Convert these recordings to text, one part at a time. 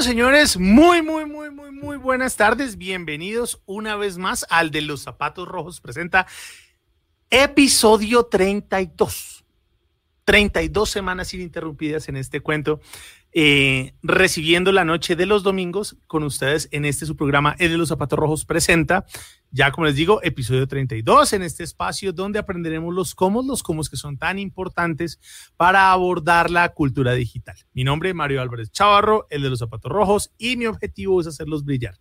Señores, muy, muy, muy, muy, muy buenas tardes. Bienvenidos una vez más al de los zapatos rojos. Presenta episodio 32. 32 semanas ininterrumpidas en este cuento eh, recibiendo la noche de los domingos con ustedes en este su programa El de los Zapatos Rojos presenta, ya como les digo, episodio 32 en este espacio donde aprenderemos los cómo, los cómo que son tan importantes para abordar la cultura digital. Mi nombre es Mario Álvarez Chavarro, el de los Zapatos Rojos, y mi objetivo es hacerlos brillar.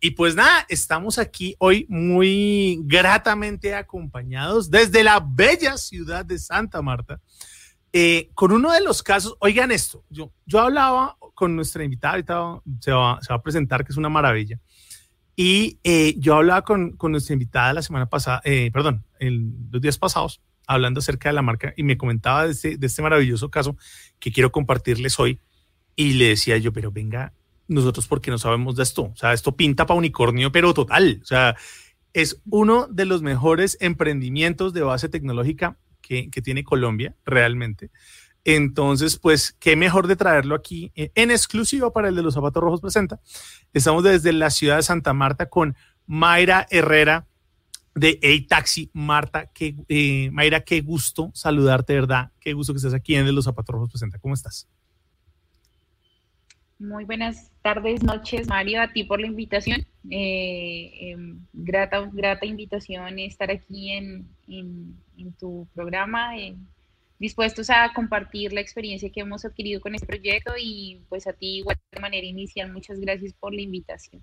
Y pues nada, estamos aquí hoy muy gratamente acompañados desde la bella ciudad de Santa Marta eh, con uno de los casos, oigan esto, yo, yo hablaba con nuestra invitada, ahorita se va, se va a presentar, que es una maravilla, y eh, yo hablaba con, con, nuestra invitada la semana pasada, eh, perdón, en los días pasados, hablando acerca de la marca, y me comentaba de este, de este maravilloso caso que quiero compartirles hoy, y le decía yo, pero venga, nosotros porque no sabemos de esto, o sea, esto pinta para unicornio, pero total, o sea, es uno de los mejores emprendimientos de base tecnológica que, tiene Colombia realmente. Entonces, pues, qué mejor de traerlo aquí en exclusiva para el de los zapatos rojos presenta. Estamos desde la ciudad de Santa Marta con Mayra Herrera de A Taxi. Marta, qué, eh, Mayra, qué gusto saludarte, ¿verdad? Qué gusto que estés aquí en el de los zapatos rojos presenta. ¿Cómo estás? Muy buenas tardes, noches, Mario, a ti por la invitación. Eh, em, grata, grata invitación estar aquí en, tu programa, dispuestos a compartir la experiencia que hemos adquirido con este proyecto y pues a ti igual de manera inicial, muchas gracias por la invitación.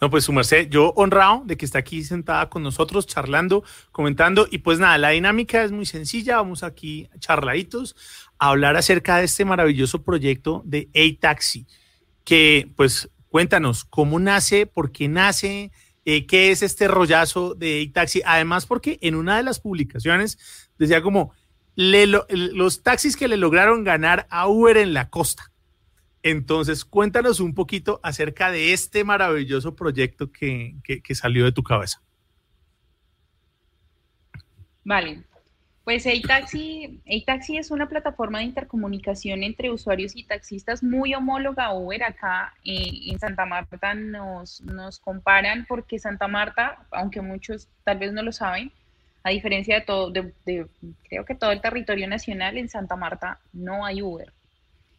No, pues su merced, yo honrado de que está aquí sentada con nosotros, charlando, comentando. Y pues nada, la dinámica es muy sencilla. Vamos aquí charladitos a hablar acerca de este maravilloso proyecto de A-Taxi. Que pues cuéntanos cómo nace, por qué nace, eh, qué es este rollazo de A-Taxi. Además, porque en una de las publicaciones decía como los taxis que le lograron ganar a Uber en la costa. Entonces, cuéntanos un poquito acerca de este maravilloso proyecto que, salió de tu cabeza. Vale, pues taxi es una plataforma de intercomunicación entre usuarios y taxistas muy homóloga a Uber. Acá eh, en Santa Marta nos, nos comparan porque Santa Marta, aunque muchos tal vez no lo saben, a diferencia de todo, de, creo que todo el territorio nacional, en Santa Marta no hay Uber.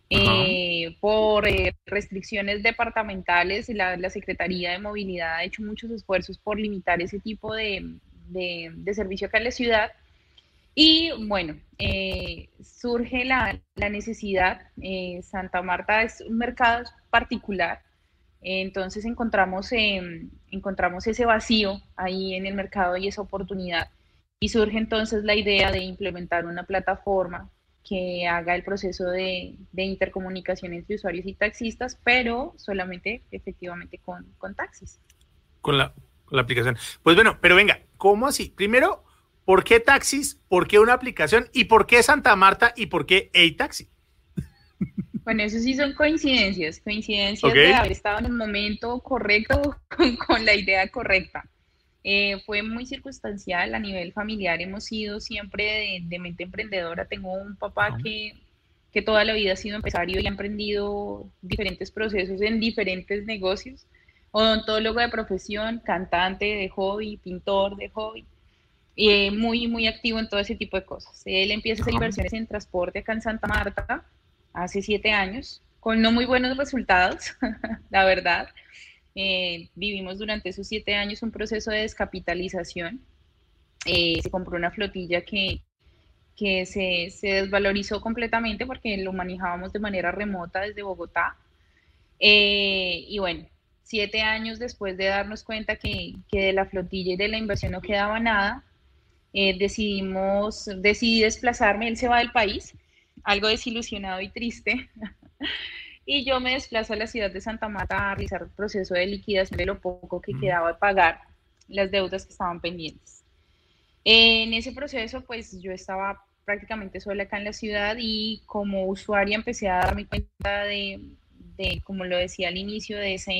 Eh, por eh, restricciones departamentales, la, la, Secretaría de Movilidad ha hecho muchos esfuerzos por limitar ese tipo de, de, servicio acá en la ciudad. Y bueno, eh, surge la, la necesidad, Santa Marta es un mercado particular, entonces encontramos, encontramos ese vacío ahí en el mercado y esa oportunidad. Y surge entonces la idea de implementar una plataforma que haga el proceso de, intercomunicación entre usuarios y taxistas, pero solamente efectivamente con, taxis. Con la, aplicación. Pues bueno, pero venga, ¿cómo así? Primero, ¿por qué taxis? ¿Por qué una aplicación? ¿Y por qué Santa Marta? ¿Y por qué A-Taxi? Bueno, eso sí son coincidencias, coincidencias de haber estado en el momento correcto con la idea correcta. Eh, fue muy circunstancial a nivel familiar, hemos sido siempre de, mente emprendedora. Tengo un papá que, que, toda la vida ha sido empresario y ha emprendido diferentes procesos en diferentes negocios. Odontólogo de profesión, cantante de hobby, pintor de hobby. Eh, muy, muy activo en todo ese tipo de cosas. Él empieza a hacer inversiones en transporte acá en Santa Marta hace siete años, con no muy buenos resultados, la verdad. Eh, vivimos durante esos siete años un proceso de descapitalización. Eh, se compró una flotilla que, que se, se, desvalorizó completamente porque lo manejábamos de manera remota desde Bogotá. Eh, y bueno, siete años después de darnos cuenta que, que, de la flotilla y de la inversión no quedaba nada, decidimos, decidí desplazarme, él se va del país, algo desilusionado y triste. y yo me desplazo a la ciudad de Santa Marta a realizar el proceso de liquidación de lo poco que quedaba de pagar las deudas que estaban pendientes. En ese proceso, pues yo estaba prácticamente sola acá en la ciudad y como usuaria empecé a darme cuenta de, de como lo decía al inicio, de ese,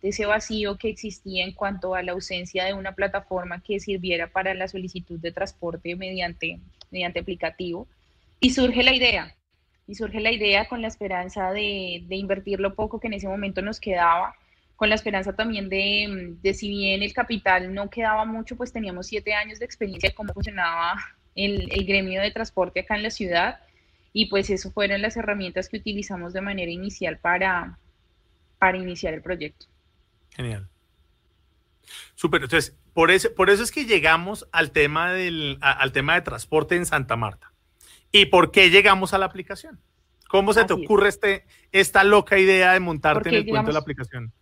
de ese vacío que existía en cuanto a la ausencia de una plataforma que sirviera para la solicitud de transporte mediante, mediante aplicativo. Y surge la idea, y surge la idea con la esperanza de, de, invertir lo poco que en ese momento nos quedaba, con la esperanza también de, de, si bien el capital no quedaba mucho, pues teníamos siete años de experiencia de cómo funcionaba el, el gremio de transporte acá en la ciudad y pues eso fueron las herramientas que utilizamos de manera inicial para, para iniciar el proyecto. Genial. Súper, entonces, por eso, por eso es que llegamos al tema, del, al tema de transporte en Santa Marta. ¿Y por qué llegamos a la aplicación? ¿Cómo se te ocurre este, esta loca idea de montarte en el cuento de la aplicación?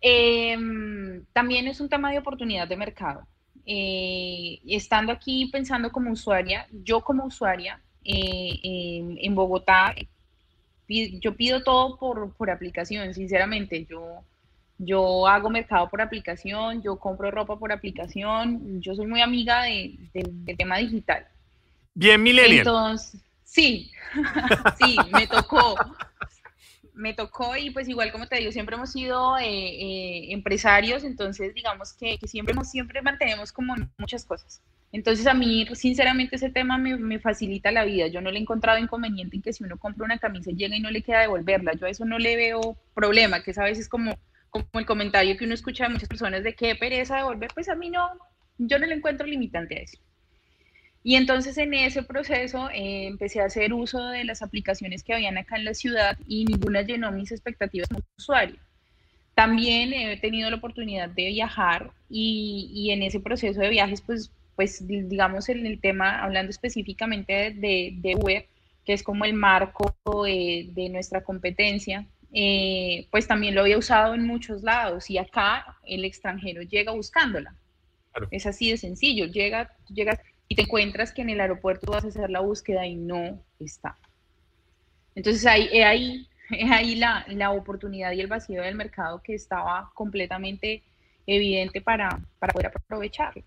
Em, también es un tema de oportunidad de mercado. Eh, estando aquí pensando como usuaria, yo como usuaria eh, en, Bogotá, yo pido todo por, por, aplicación, sinceramente. Yo, yo hago mercado por aplicación, yo compro ropa por aplicación, yo soy muy amiga de, del tema digital. Bien, millennial. Entonces, sí, sí, me tocó me tocó y pues igual como te digo, siempre hemos sido eh, eh, empresarios, entonces digamos que, siempre, siempre mantenemos como muchas cosas. Entonces a mí, sinceramente, ese tema me, facilita la vida. Yo no le he encontrado inconveniente en que si uno compra una camisa y llega y no le queda devolverla. Yo a eso no le veo problema, que es a veces como, como el comentario que uno escucha de muchas personas de qué pereza devolver. Pues a mí no, yo no le encuentro limitante a eso. Y entonces en ese proceso eh, empecé a hacer uso de las aplicaciones que habían acá en la ciudad y ninguna llenó mis expectativas como usuario. También he tenido la oportunidad de viajar y, y en ese proceso de viajes, pues, pues digamos en el tema, hablando específicamente de, de web, que es como el marco de nuestra competencia, eh, pues también lo había usado en muchos lados y acá el extranjero llega buscándola. Es así de sencillo, llega, llega y te encuentras que en el aeropuerto vas a hacer la búsqueda y no está. Entonces ahí, ahí, ahí la, la oportunidad y el vacío del mercado que estaba completamente evidente para, para poder aprovecharlo.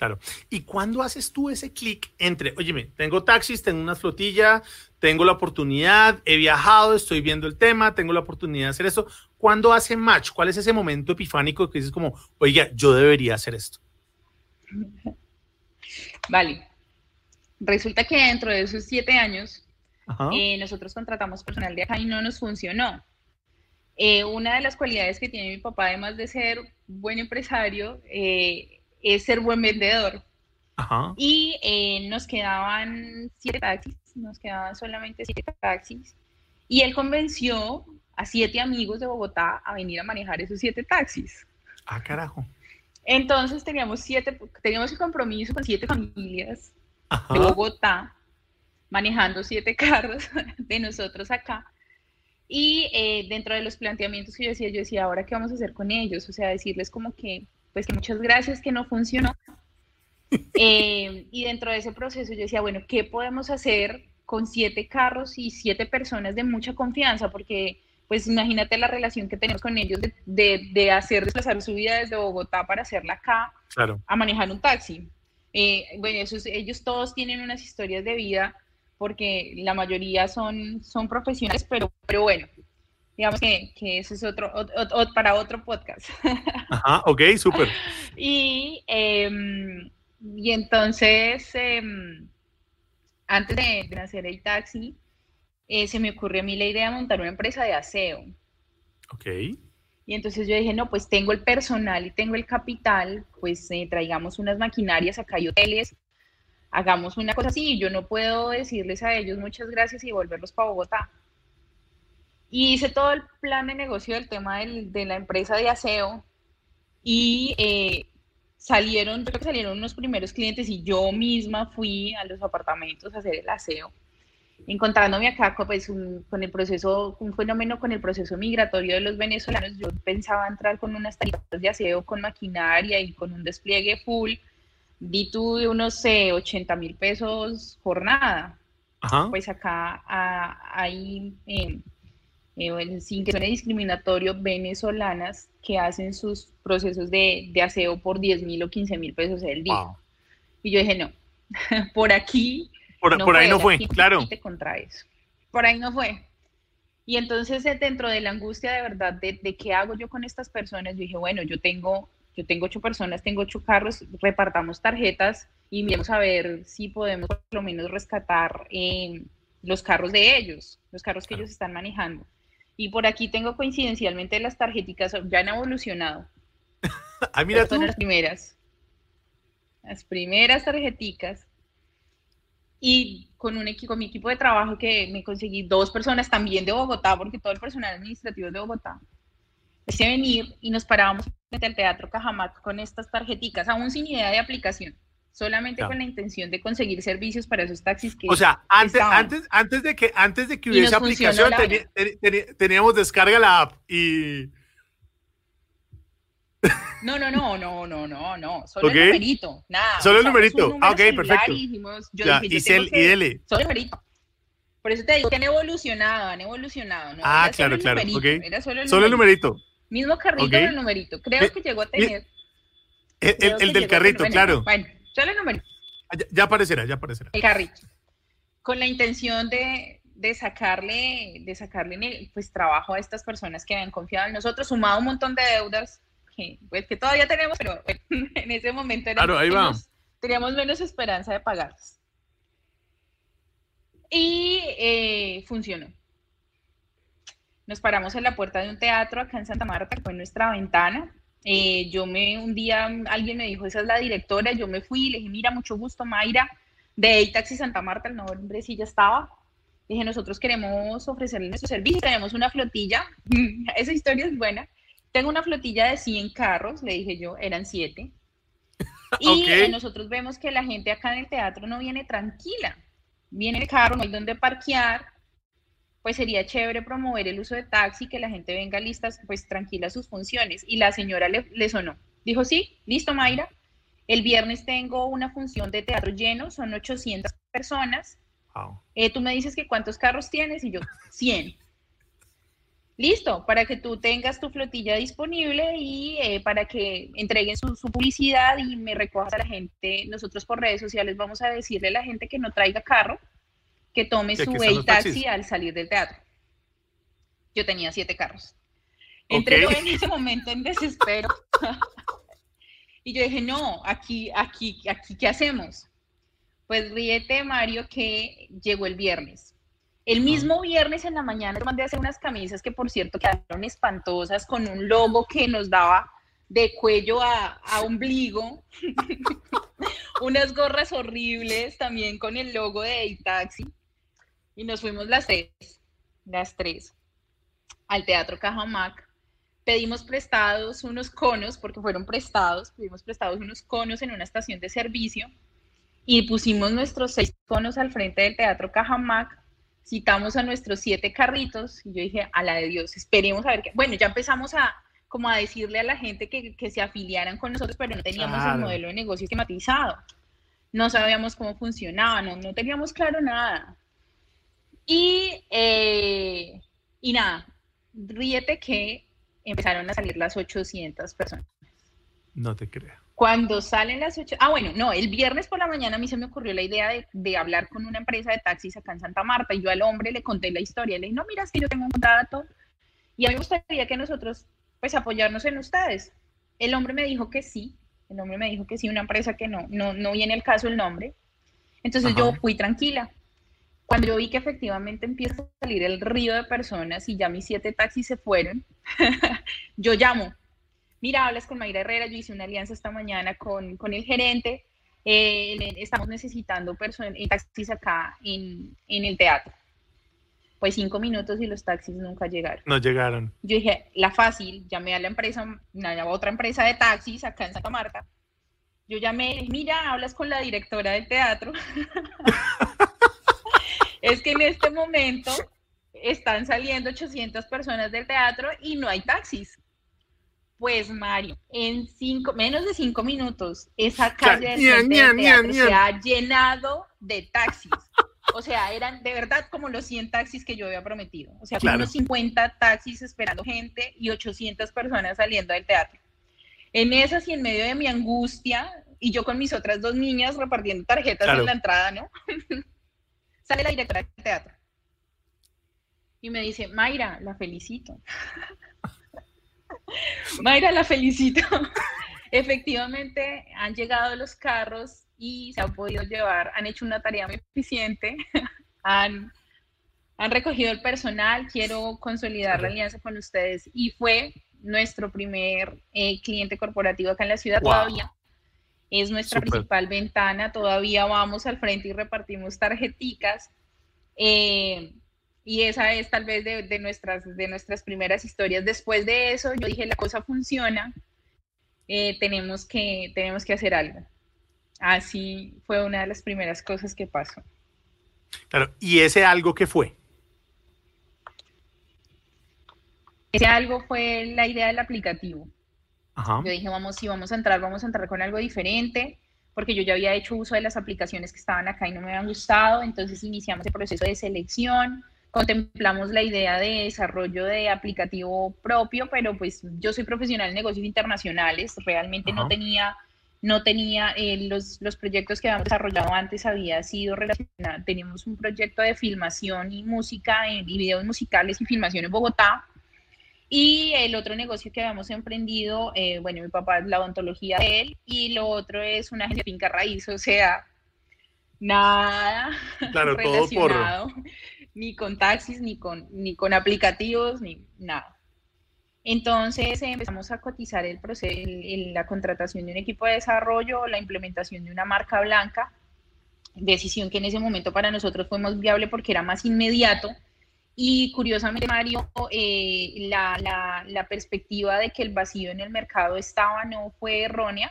Claro. ¿Y cuándo haces tú ese clic entre, oye, tengo taxis, tengo una flotilla, tengo la oportunidad, he viajado, estoy viendo el tema, tengo la oportunidad de hacer esto? ¿Cuándo hace match? ¿Cuál es ese momento epifánico que dices como, oiga, yo debería hacer esto? Vale. Resulta que dentro de esos siete años, eh, nosotros contratamos personal de acá y no nos funcionó. Eh, una de las cualidades que tiene mi papá, además de ser buen empresario, eh, es ser buen vendedor. Y nos quedaban siete taxis, nos quedaban solamente siete taxis. Y él convenció a siete amigos de Bogotá a venir a manejar esos siete taxis. Ah, carajo. Entonces teníamos siete, teníamos el compromiso con siete familias de Bogotá, manejando siete carros de nosotros acá. Y eh, dentro de los planteamientos que yo decía, yo decía, ahora qué vamos a hacer con ellos, o sea, decirles como que, pues que muchas gracias, que no funcionó. Eh, y dentro de ese proceso yo decía, bueno, ¿qué podemos hacer con siete carros y siete personas de mucha confianza? Porque pues imagínate la relación que tenemos con ellos de, de, hacer desplazar su vida desde Bogotá para hacerla acá, a manejar un taxi. Eh, bueno, ellos todos tienen unas historias de vida porque la mayoría son, son profesionales, pero, pero bueno, digamos que, que eso es otro, para otro podcast. Ajá, ok, súper. y, em, y entonces, em, antes de, de hacer el taxi, eh, se me ocurrió a mí la idea de montar una empresa de aseo. Ok. Y entonces yo dije, no, pues tengo el personal y tengo el capital, pues eh, traigamos unas maquinarias, acá hay hoteles, hagamos una cosa así. Yo no puedo decirles a ellos muchas gracias y volverlos para Bogotá. Y hice todo el plan de negocio del tema de la empresa de aseo y eh, salieron, yo creo que salieron unos primeros clientes y yo misma fui a los apartamentos a hacer el aseo encontrándome acá pues, con el proceso, un fenómeno con el proceso migratorio de los venezolanos, yo pensaba entrar con unas tarifas de aseo, con maquinaria y con un despliegue full, di tú de unos 80 mil pesos jornada. Pues acá hay, em, eh, sin que suene discriminatorio, venezolanas que hacen sus procesos de, aseo por 10 mil o 15 mil pesos el día. Y yo dije, no, por aquí por, ahí no fue, claro. Contra eso. Por ahí no fue. Y entonces eh, dentro de la angustia de verdad de, qué hago yo con estas personas, yo dije, bueno, yo tengo, yo tengo ocho personas, tengo ocho carros, repartamos tarjetas y miremos a ver si podemos por lo menos rescatar eh, los carros de ellos, los carros que ellos están manejando. Y por aquí tengo coincidencialmente las tarjeticas, ya han evolucionado. ah, mira tú. Son las primeras. Las primeras tarjeticas. Y con, un equipo, con mi equipo de trabajo que me conseguí dos personas también de Bogotá, porque todo el personal administrativo es de Bogotá. Hice venir y nos parábamos frente al Teatro Cajamac con estas tarjeticas, aún sin idea de aplicación solamente con la intención de conseguir servicios para esos taxis que o sea antes antes antes de que antes de que hubiese aplicación teníamos descarga la app y no no no no no no no solo el numerito nada solo el numerito. ah, ok perfecto. yo ya, y, dele solo el numerito. Por eso te digo que han evolucionado han evolucionado ¿no? ah claro claro okay. era solo, el, solo el numerito. mismo carrito okay. el numerito creo que llegó a tener. el, el del carrito claro. Bueno Ah, ya, aparecerá, ya aparecerá. El carrito. Con la intención de, de sacarle, de sacarle pues, trabajo a estas personas que habían confiado en nosotros, sumado un montón de deudas que, pues, que todavía tenemos, pero en ese momento claro, ahí teníamos menos esperanza de pagarlas. Y eh, funcionó. Nos paramos en la puerta de un teatro acá en Santa Marta, fue nuestra ventana, eh, yo me, un día alguien me dijo, esa es la directora, yo me fui, le dije, mira, mucho gusto, Mayra, de Taxi Santa Marta, el nombre sí ya estaba. Dije, nosotros queremos ofrecerle nuestro servicio, tenemos una flotilla, esa historia es buena. Tengo una flotilla de 100 carros, le dije yo, eran 7. Y nosotros vemos que la gente acá en el teatro no viene tranquila. Viene el carro, no hay donde parquear, pues sería chévere promover el uso de taxi, que la gente venga lista, pues tranquila a sus funciones. Y la señora le, sonó. Dijo, sí, listo, Mayra. El viernes tengo una función de teatro lleno, son 800 personas. Eh, tú me dices que cuántos carros tienes y yo, 100. Listo, para que tú tengas tu flotilla disponible y eh, para que entreguen su, su, publicidad y me recojas a la gente. Nosotros por redes sociales vamos a decirle a la gente que no traiga carro, que tome su taxi al salir del teatro. Yo tenía siete carros. Entré en ese momento en desespero. y yo dije, no, aquí, aquí, aquí, ¿qué hacemos? Pues ríete, Mario, que llegó el viernes. El mismo viernes en la mañana mandé a hacer unas camisas que, por cierto, quedaron espantosas con un logo que nos daba de cuello a, a ombligo. unas gorras horribles también con el logo de taxi y nos fuimos las tres, las tres, al Teatro Cajamac. Pedimos prestados unos conos, porque fueron prestados, pedimos prestados unos conos en una estación de servicio y pusimos nuestros seis conos al frente del Teatro Cajamac, citamos a nuestros siete carritos y yo dije, a la de Dios, esperemos a ver qué. Bueno, ya empezamos a como a decirle a la gente que, que se afiliaran con nosotros, pero no teníamos el modelo de negocio esquematizado. No sabíamos cómo funcionaba, no, no teníamos claro nada. Y, eh, y nada, ríete que empezaron a salir las 800 personas. No te creo. Cuando salen las 8, ah, bueno, no, el viernes por la mañana a mí se me ocurrió la idea de, de, hablar con una empresa de taxis acá en Santa Marta y yo al hombre le conté la historia. Le dije, no, mira, es que yo tengo un contrato y a mí me gustaría que nosotros, pues, apoyarnos en ustedes. El hombre me dijo que sí, el hombre me dijo que sí, una empresa que no, no, no viene el caso el nombre. Entonces yo fui tranquila. Cuando yo vi que efectivamente empieza a salir el río de personas y ya mis siete taxis se fueron, yo llamo. Mira, hablas con Mayra Herrera, yo hice una alianza esta mañana con, con el gerente, eh, estamos necesitando personas, eh, taxis acá en, en el teatro. Pues cinco minutos y los taxis nunca llegaron. No llegaron. Yo dije, la fácil, llamé a la empresa, a otra empresa de taxis acá en Santa Marta. Yo llamé, mira, hablas con la directora del teatro. es que en este momento están saliendo 800 personas del teatro y no hay taxis. Pues Mario, en cinco, menos de cinco minutos, esa calle teatro se ha llenado de taxis. O sea, eran de verdad como los 100 taxis que yo había prometido. O sea, unos 50 taxis esperando gente y 800 personas saliendo del teatro. En esas y en medio de mi angustia, y yo con mis otras dos niñas repartiendo tarjetas en la entrada, ¿no? sale la directora del teatro y me dice, Mayra, la felicito. Mayra, la felicito. Efectivamente, han llegado los carros y se han podido llevar, han hecho una tarea muy eficiente, han, han recogido el personal, quiero consolidar la alianza con ustedes y fue nuestro primer eh, cliente corporativo acá en la ciudad todavía. Es nuestra principal ventana, todavía vamos al frente y repartimos tarjeticas. Eh, y esa es tal vez de, nuestras, de nuestras primeras historias. Después de eso, yo dije, la cosa funciona, eh, tenemos, que, tenemos que hacer algo. Así fue una de las primeras cosas que pasó. Claro, ¿y ese algo qué fue? Ese algo fue la idea del aplicativo. Yo dije, vamos, si vamos a entrar, vamos a entrar con algo diferente, porque yo ya había hecho uso de las aplicaciones que estaban acá y no me habían gustado, entonces iniciamos el proceso de selección, contemplamos la idea de desarrollo de aplicativo propio, pero pues yo soy profesional en negocios internacionales, realmente no tenía, no tenía eh, los, los, proyectos que habíamos desarrollado antes había sido relacionados, teníamos un proyecto de filmación y música y videos musicales y filmación en Bogotá, y el otro negocio que habíamos emprendido, eh, bueno, mi papá es la odontología de él y lo otro es una agencia de finca raíz, o sea, nada claro, relacionado todo por... ni con taxis, ni con, ni con aplicativos, ni nada. Entonces empezamos a cotizar el proceso, la contratación de un equipo de desarrollo, la implementación de una marca blanca, decisión que en ese momento para nosotros fue más viable porque era más inmediato y curiosamente, Mario, eh, la, la, perspectiva de que el vacío en el mercado estaba no fue errónea,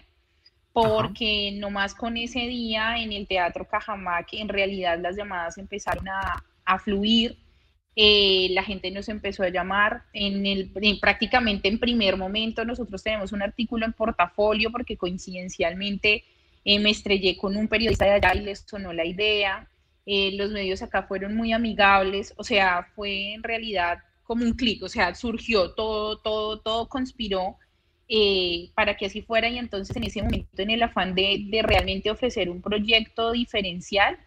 porque nomás con ese día en el Teatro Cajamac, en realidad las llamadas empezaron a, a fluir. Eh, la gente nos empezó a llamar en el prácticamente en primer momento nosotros tenemos un artículo en portafolio porque coincidencialmente eh, me estrellé con un periodista de allá y les sonó la idea eh, los medios acá fueron muy amigables, o sea, fue en realidad como un clic, o sea, surgió todo, todo, todo conspiró eh, para que así fuera y entonces en ese momento en el afán de, de realmente ofrecer un proyecto diferencial,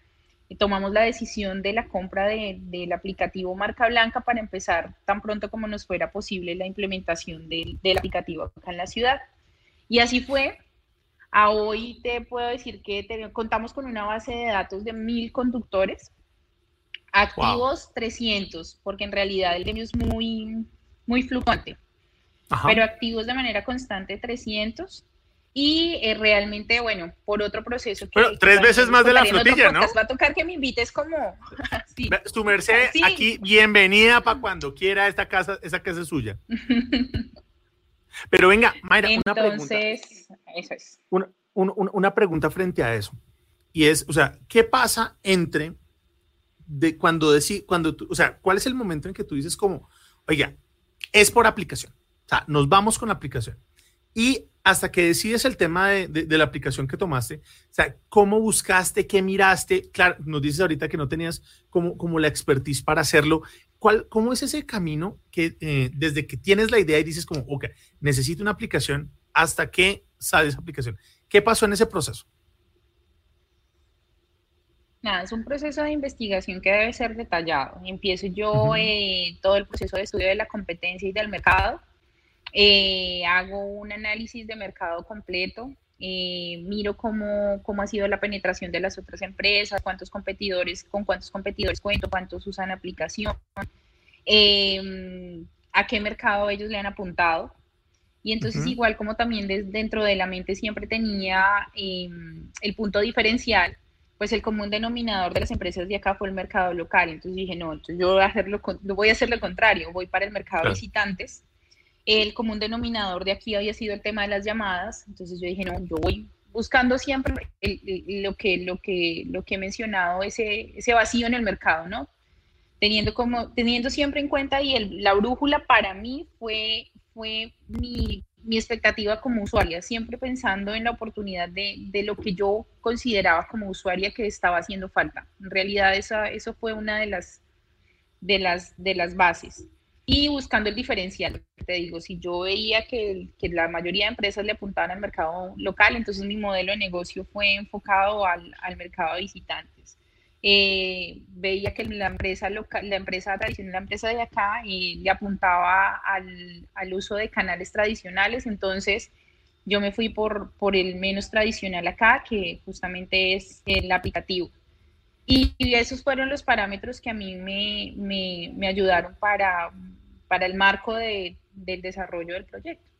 eh, tomamos la decisión de la compra de, del aplicativo Marca Blanca para empezar tan pronto como nos fuera posible la implementación del, del aplicativo acá en la ciudad. Y así fue, a hoy te puedo decir que contamos con una base de datos de mil conductores, activos 300, porque en realidad el gremio es muy, muy fluctuante, pero activos de manera constante 300. Y eh, realmente, bueno, por otro proceso. Que, tres veces más de la flotilla, ¿no? Va a tocar que me invites como. sí. Su merced, aquí, bienvenida para cuando quiera esta casa, esa casa es suya. Pero venga, Mayra, una pregunta. Entonces, eso es. Una, pregunta frente a eso. Y es, o sea, ¿qué pasa entre de cuando decís, cuando tú, o sea, cuál es el momento en que tú dices como, oiga, es por aplicación? O sea, nos vamos con la aplicación. Y hasta que decides el tema de, la aplicación que tomaste, o sea, ¿cómo buscaste, qué miraste? Claro, nos dices ahorita que no tenías como, como la expertise para hacerlo. ¿Cuál, ¿Cómo es ese camino que eh, desde que tienes la idea y dices como, ok, necesito una aplicación, hasta que sale esa aplicación? ¿Qué pasó en ese proceso? Nada, es un proceso de investigación que debe ser detallado. Empiezo yo eh, todo el proceso de estudio de la competencia y del mercado eh, hago un análisis de mercado completo, eh, miro cómo, cómo, ha sido la penetración de las otras empresas, cuántos competidores, con cuántos competidores cuento, cuántos usan aplicación, em, a qué mercado ellos le han apuntado. Y entonces, igual como también dentro de la mente siempre tenía em, el punto diferencial, pues el común denominador de las empresas de acá fue el mercado local. Entonces dije, no, entonces yo voy a hacer lo, voy a hacer lo contrario, voy para el mercado de visitantes el común denominador de aquí había sido el tema de las llamadas, entonces yo dije, no, yo voy buscando siempre lo, que, lo, que, lo que he mencionado, ese, ese vacío en el mercado, ¿no? Teniendo, como, teniendo siempre en cuenta y la brújula para mí fue, fue mi, mi, expectativa como usuaria, siempre pensando en la oportunidad de, de, lo que yo consideraba como usuaria que estaba haciendo falta. En realidad esa, eso fue una de las, de las, de las bases y buscando el diferencial. Te digo, si yo veía que, que, la mayoría de empresas le apuntaban al mercado local, entonces mi modelo de negocio fue enfocado al, al mercado de visitantes. Eh, veía que la empresa local, la empresa tradicional, la empresa de acá, y le apuntaba al, al, uso de canales tradicionales, entonces Yo me fui por, por el menos tradicional acá, que justamente es el aplicativo. Y, esos fueron los parámetros que a mí me, ayudaron para, el marco de, del desarrollo del proyecto.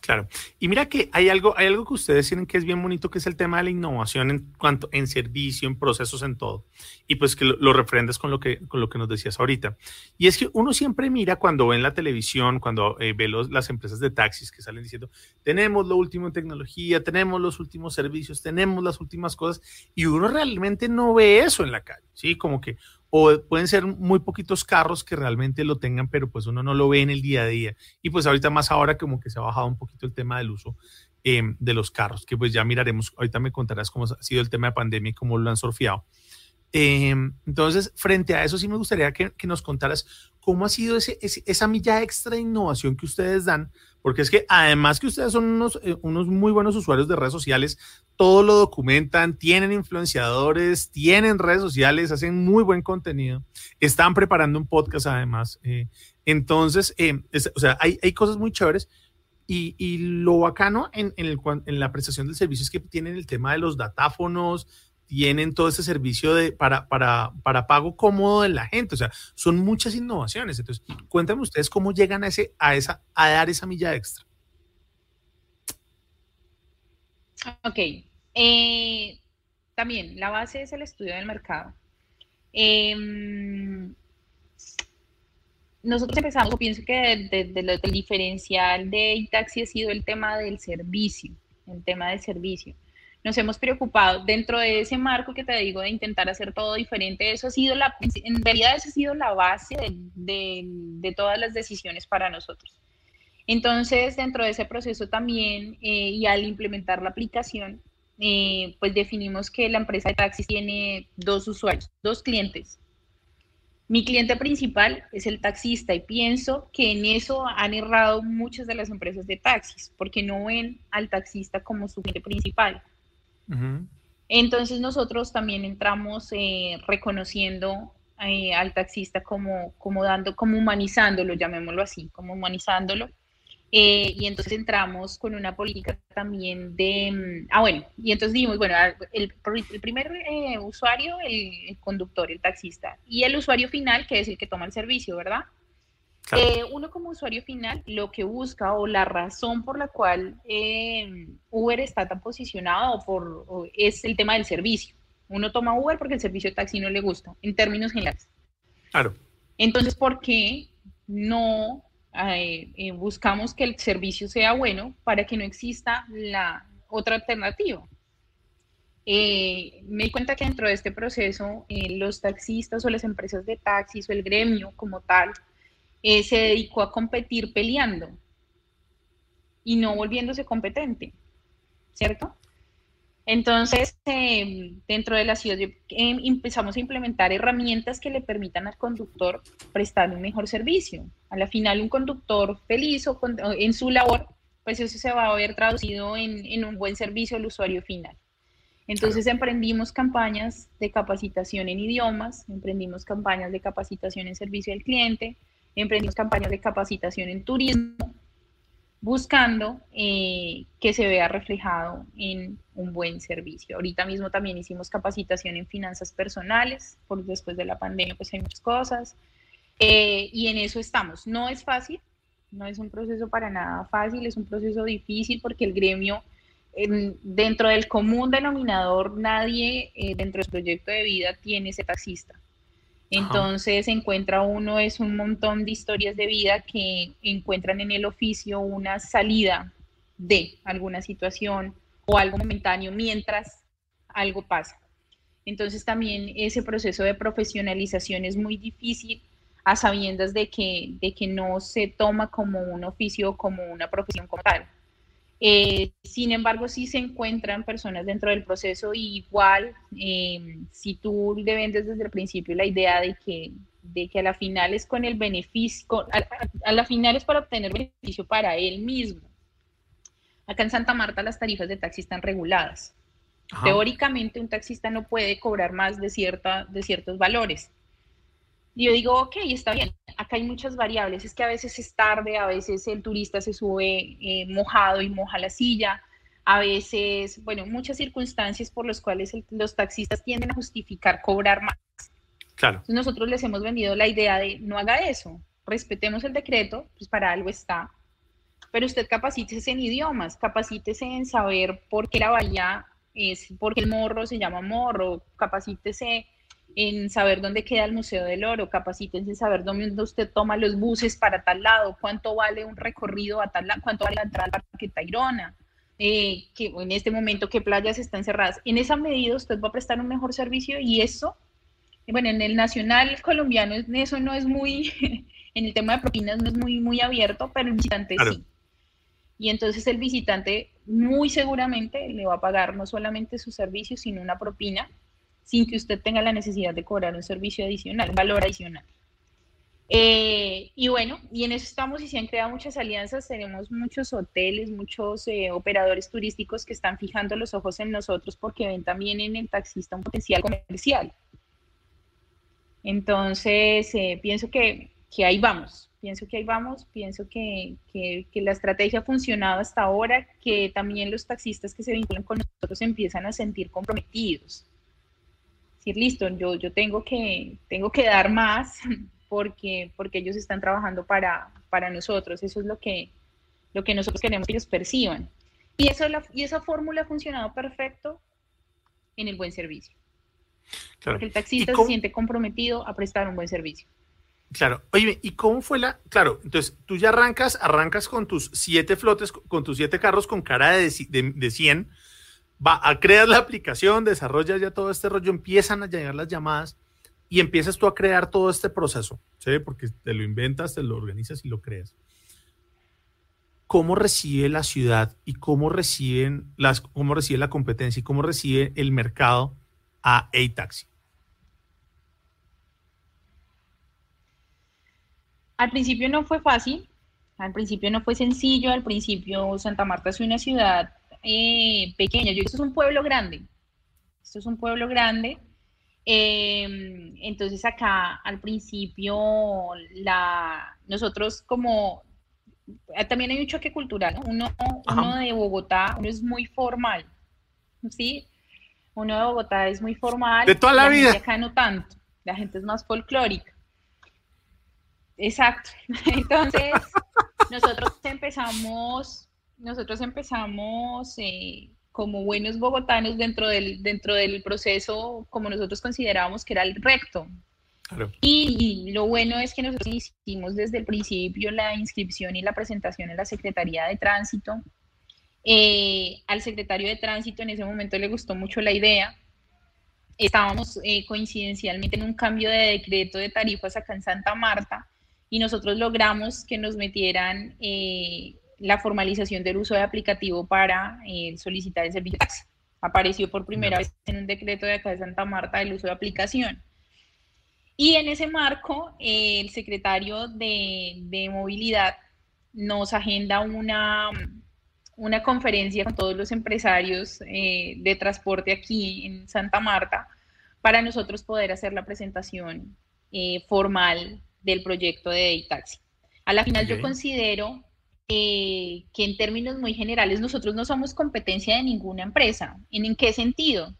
Claro. Y mira que hay algo, hay algo que ustedes tienen que es bien bonito, que es el tema de la innovación en cuanto en servicio, en procesos, en todo. Y pues que lo, refrendas con lo que, con lo que nos decías ahorita. Y es que uno siempre mira cuando ve en la televisión, cuando eh, ve los, las empresas de taxis que salen diciendo, tenemos lo último en tecnología, tenemos los últimos servicios, tenemos las últimas cosas, y uno realmente no ve eso en la calle, ¿sí? Como que o pueden ser muy poquitos carros que realmente lo tengan, pero pues uno no lo ve en el día a día. Y pues ahorita más ahora como que se ha bajado un poquito el tema del uso em, de los carros, que pues ya miraremos, ahorita me contarás cómo ha sido el tema de pandemia y cómo lo han surfeado. Em, entonces, frente a eso sí me gustaría que, nos contaras cómo ha sido esa milla extra de innovación que ustedes dan, porque es que además que ustedes son unos, eh, unos muy buenos usuarios de redes sociales, todo lo documentan, tienen influenciadores, tienen redes sociales, hacen muy buen contenido, están preparando un podcast además. Eh, entonces, eh, o sea, hay, cosas muy chéveres. Y, lo bacano en, en la prestación del servicio es que tienen el tema de los datáfonos, tienen todo ese servicio de, para, para, para pago cómodo de la gente. O sea, son muchas innovaciones. Entonces, cuéntame ustedes cómo llegan a, ese, a, esa, a dar esa milla extra. Ok. Eh, también, la base es el estudio del mercado. Em, nosotros empezamos, pienso que el diferencial de Itaxi ha sido el tema del servicio, el tema del servicio nos hemos preocupado dentro de ese marco que te digo de intentar hacer todo diferente. Eso ha sido la, en realidad esa ha sido la base de, todas las decisiones para nosotros. Entonces, dentro de ese proceso también eh, y al implementar la aplicación, eh, pues definimos que la empresa de taxis tiene dos usuarios, dos clientes. Mi cliente principal es el taxista y pienso que en eso han errado muchas de las empresas de taxis, porque no ven al taxista como su cliente principal entonces nosotros también entramos eh, reconociendo eh, al taxista como, como dando, como humanizándolo, llamémoslo así, como humanizándolo. Eh, y entonces entramos con una política también de, mm, ah bueno, y entonces dijimos, bueno, el, el primer usuario, el, conductor, el taxista, y el usuario final, que es el que toma el servicio, ¿verdad? Eh, uno como usuario final lo que busca o la razón por la cual eh, Uber está tan posicionado por, es el tema del servicio. Uno toma Uber porque el servicio de taxi no le gusta, en términos generales. Claro. Entonces, ¿por qué no eh, buscamos que el servicio sea bueno para que no exista la otra alternativa? me di cuenta que dentro de este proceso los taxistas o las empresas de taxis o el gremio como tal eh, se dedicó a competir peleando y no volviéndose competente, ¿cierto? Entonces, em, dentro de la ciudad em, empezamos a implementar herramientas que le permitan al conductor prestar un mejor servicio. A la final, un conductor feliz o en su labor, pues eso se va a ver traducido en, en un buen servicio al usuario final. Entonces emprendimos campañas de capacitación en idiomas, emprendimos campañas de capacitación en servicio al cliente, emprendimos campañas de capacitación en turismo, buscando eh, que se vea reflejado en un buen servicio. Ahorita mismo también hicimos capacitación en finanzas personales, por después de la pandemia pues hay muchas cosas, eh, y en eso estamos. No es fácil, no es un proceso para nada fácil, es un proceso difícil porque el gremio, dentro del común denominador, nadie eh, dentro del proyecto de vida tiene ese taxista. Entonces encuentra uno es un montón de historias de vida que encuentran en el oficio una salida de alguna situación o algo momentáneo mientras algo pasa. Entonces también ese proceso de profesionalización es muy difícil a sabiendas de que, de que no se toma como un oficio como una profesión como tal. Eh, sin embargo, sí se encuentran personas dentro del proceso igual, em, si tú le vendes desde el principio la idea de que, de que a la final es con el beneficio, a, la final es para obtener beneficio para él mismo. Acá en Santa Marta las tarifas de taxi están reguladas. Teóricamente un taxista no puede cobrar más de, cierta, de ciertos valores. Y yo digo, ok, está bien. Acá hay muchas variables, es que a veces es tarde, a veces el turista se sube eh, mojado y moja la silla, a veces, bueno, muchas circunstancias por las cuales los taxistas tienden a justificar cobrar más. Claro. nosotros les hemos vendido la idea de no haga eso, respetemos el decreto, pues para algo está, pero usted capacítese en idiomas, capacítese en saber por qué la bahía es, por qué el morro se llama morro, capacítese en saber dónde queda el Museo del Oro, capacítense en saber dónde usted toma los buses para tal lado, cuánto vale un recorrido a tal lado, cuánto vale la entrada al Parque Tayrona, eh, que en este momento qué playas están cerradas. En esa medida usted va a prestar un mejor servicio y eso, bueno, en el nacional colombiano eso no es muy, en el tema de propinas no es muy, muy abierto, pero el visitante sí. Y entonces el visitante muy seguramente le va a pagar no solamente su servicio, sino una propina sin que usted tenga la necesidad de cobrar un servicio adicional, un valor adicional. Eh, y bueno, y en eso estamos y se han creado muchas alianzas, tenemos muchos hoteles, muchos eh, operadores turísticos que están fijando los ojos en nosotros porque ven también en el taxista un potencial comercial. Entonces, eh, pienso que, que, ahí vamos, pienso que ahí vamos, pienso que, que, que, la estrategia ha funcionado hasta ahora, que también los taxistas que se vinculan con nosotros empiezan a sentir comprometidos decir, listo, yo, yo tengo, que, tengo que dar más porque, porque ellos están trabajando para, para nosotros. Eso es lo que, lo que nosotros queremos que ellos perciban. Y, eso, y esa fórmula ha funcionado perfecto en el buen servicio. Porque el taxista se siente comprometido a prestar un buen servicio. Claro. Oye, ¿y cómo fue la...? Claro, entonces tú ya arrancas, arrancas con tus siete flotes, con tus siete carros con cara de, de, de 100 va a crear la aplicación, desarrollas ya todo este rollo, empiezan a llegar las llamadas y empiezas tú a crear todo este proceso, ¿sí? Porque te lo inventas, te lo organizas y lo creas. ¿Cómo recibe la ciudad y cómo reciben las, cómo recibe la competencia y cómo recibe el mercado a A-Taxi? Al principio no fue fácil, al principio no fue sencillo, al principio Santa Marta es una ciudad eh, pequeña. Yo, esto es un pueblo grande. Esto es un pueblo grande. Em, entonces acá al principio la, nosotros como eh, también hay un choque cultural, Uno, uno de Bogotá, uno es muy formal, ¿sí? Uno de Bogotá es muy formal. De toda la, vida. Acá no tanto, la gente es más folclórica. Exacto. Entonces, nosotros empezamos nosotros empezamos eh, como buenos bogotanos dentro del, dentro del proceso, como nosotros considerábamos que era el recto. Y, lo bueno es que nosotros hicimos desde el principio la inscripción y la presentación en la Secretaría de Tránsito. Eh, al secretario de Tránsito en ese momento le gustó mucho la idea. Estábamos eh, coincidencialmente en un cambio de decreto de tarifas acá en Santa Marta y nosotros logramos que nos metieran la formalización del uso de aplicativo para eh, solicitar el servicio de taxi. Apareció por primera vez en un decreto de acá de Santa Marta el uso de aplicación. Y en ese marco, el secretario de, Movilidad nos agenda una, una conferencia con todos los empresarios eh, de transporte aquí en Santa Marta para nosotros poder hacer la presentación eh, formal del proyecto de Taxi. A la final yo considero que en términos muy generales nosotros no somos competencia de ninguna empresa. ¿En, qué sentido?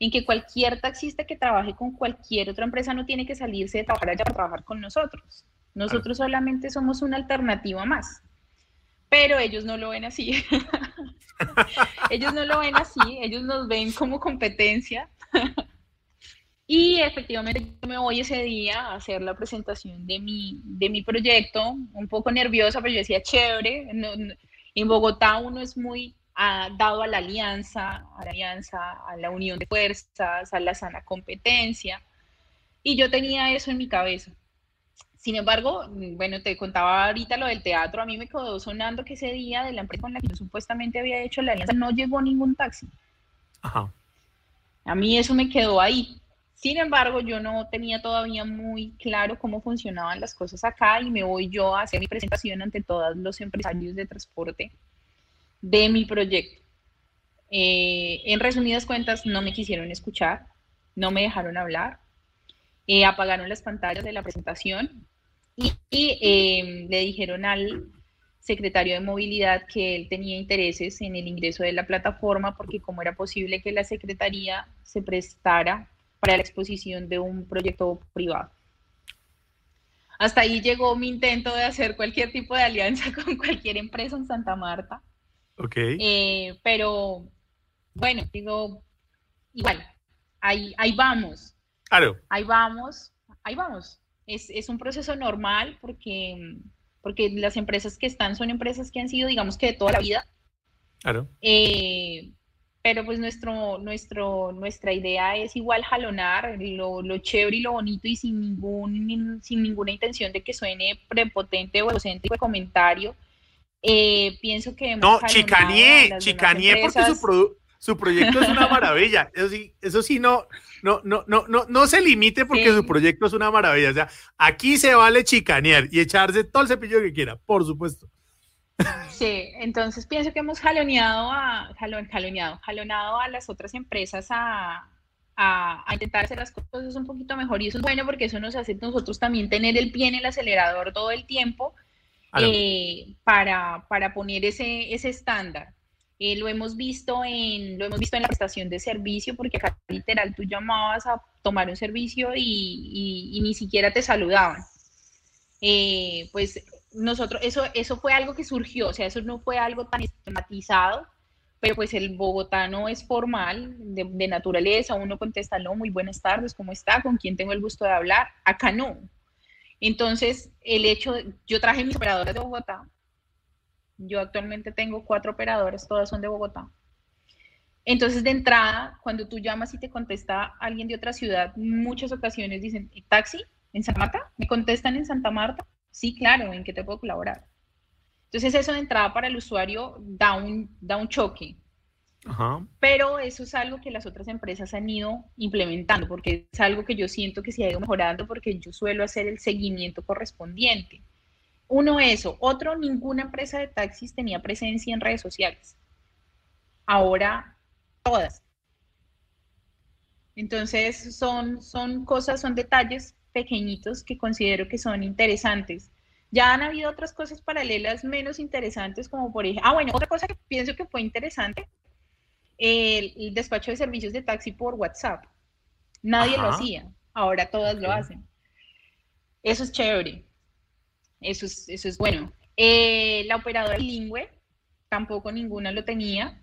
En que cualquier taxista que trabaje con cualquier otra empresa no tiene que salirse de trabajar allá para trabajar con nosotros. Nosotros solamente somos una alternativa más. Pero ellos no lo ven así. ellos no lo ven así, ellos nos ven como competencia. Y efectivamente yo me voy ese día a hacer la presentación de mi, de mi proyecto, un poco nerviosa, pero yo decía, chévere, en Bogotá uno es muy dado a la alianza, a la alianza, a la unión de fuerzas, a la sana competencia, y yo tenía eso en mi cabeza. Sin embargo, bueno, te contaba ahorita lo del teatro, a mí me quedó sonando que ese día de la empresa con la que yo supuestamente había hecho la alianza no llegó ningún taxi. Ajá. A mí eso me quedó ahí. Sin embargo, yo no tenía todavía muy claro cómo funcionaban las cosas acá y me voy yo a hacer mi presentación ante todos los empresarios de transporte de mi proyecto. Eh, en resumidas cuentas, no me quisieron escuchar, no me dejaron hablar, eh, apagaron las pantallas de la presentación y, em, le dijeron al secretario de movilidad que él tenía intereses en el ingreso de la plataforma porque como era posible que la secretaría se prestara para la exposición de un proyecto privado. Hasta ahí llegó mi intento de hacer cualquier tipo de alianza con cualquier empresa en Santa Marta. Ok. Eh, pero bueno, digo, igual, ahí, ahí vamos. Claro. Ahí vamos, ahí vamos. Es, es, un proceso normal porque, porque las empresas que están son empresas que han sido, digamos que de toda la vida. Claro. Eh, pero pues nuestro, nuestro, nuestra idea es igual jalonar lo, lo, chévere y lo bonito y sin, ningún, sin ninguna intención de que suene prepotente o egocéntrico el comentario. Eh, pienso que... No, chicané, chicané porque su, su, proyecto es una maravilla. Eso sí, eso sí no, no, no, no, no, no se limite porque su proyecto es una maravilla. O sea, aquí se vale chicanear y echarse todo el cepillo que quiera, por supuesto. Sí, entonces pienso que hemos jaloneado a, jaloneado, jalonado a las otras empresas a, a, intentar hacer las cosas un poquito mejor y eso es bueno porque eso nos hace nosotros también tener el pie en el acelerador todo el tiempo eh, para, para, poner ese, ese estándar. Eh, lo hemos visto en lo hemos visto en la prestación de servicio porque acá literal tú llamabas a tomar un servicio y, y, ni siquiera te saludaban. Eh, pues nosotros, eso, eso fue algo que surgió, o sea, eso no fue algo tan estigmatizado, pero pues el bogotano es formal, de, naturaleza, uno contesta, no, muy buenas tardes, ¿cómo está? ¿Con quién tengo el gusto de hablar? Acá no. Entonces, el hecho, yo traje mis operadoras de Bogotá, yo actualmente tengo cuatro operadoras, todas son de Bogotá. Entonces, de entrada, cuando tú llamas y te contesta alguien de otra ciudad, muchas ocasiones dicen, ¿taxi? ¿En Santa Marta? ¿Me contestan en Santa Marta? Sí, claro, ¿en qué te puedo colaborar? Entonces eso de entrada para el usuario da un, da un choque. Pero eso es algo que las otras empresas han ido implementando, porque es algo que yo siento que se ha ido mejorando porque yo suelo hacer el seguimiento correspondiente. Uno, eso. Otro, ninguna empresa de taxis tenía presencia en redes sociales. Ahora, todas. Entonces, son, son cosas, son detalles pequeñitos que considero que son interesantes. Ya han habido otras cosas paralelas menos interesantes, como por ejemplo, ah, bueno, otra cosa que pienso que fue interesante, el, despacho de servicios de taxi por WhatsApp. Nadie lo hacía, ahora todas lo hacen. Eso es chévere, eso es, eso es bueno. Eh, la operadora bilingüe, tampoco ninguna lo tenía,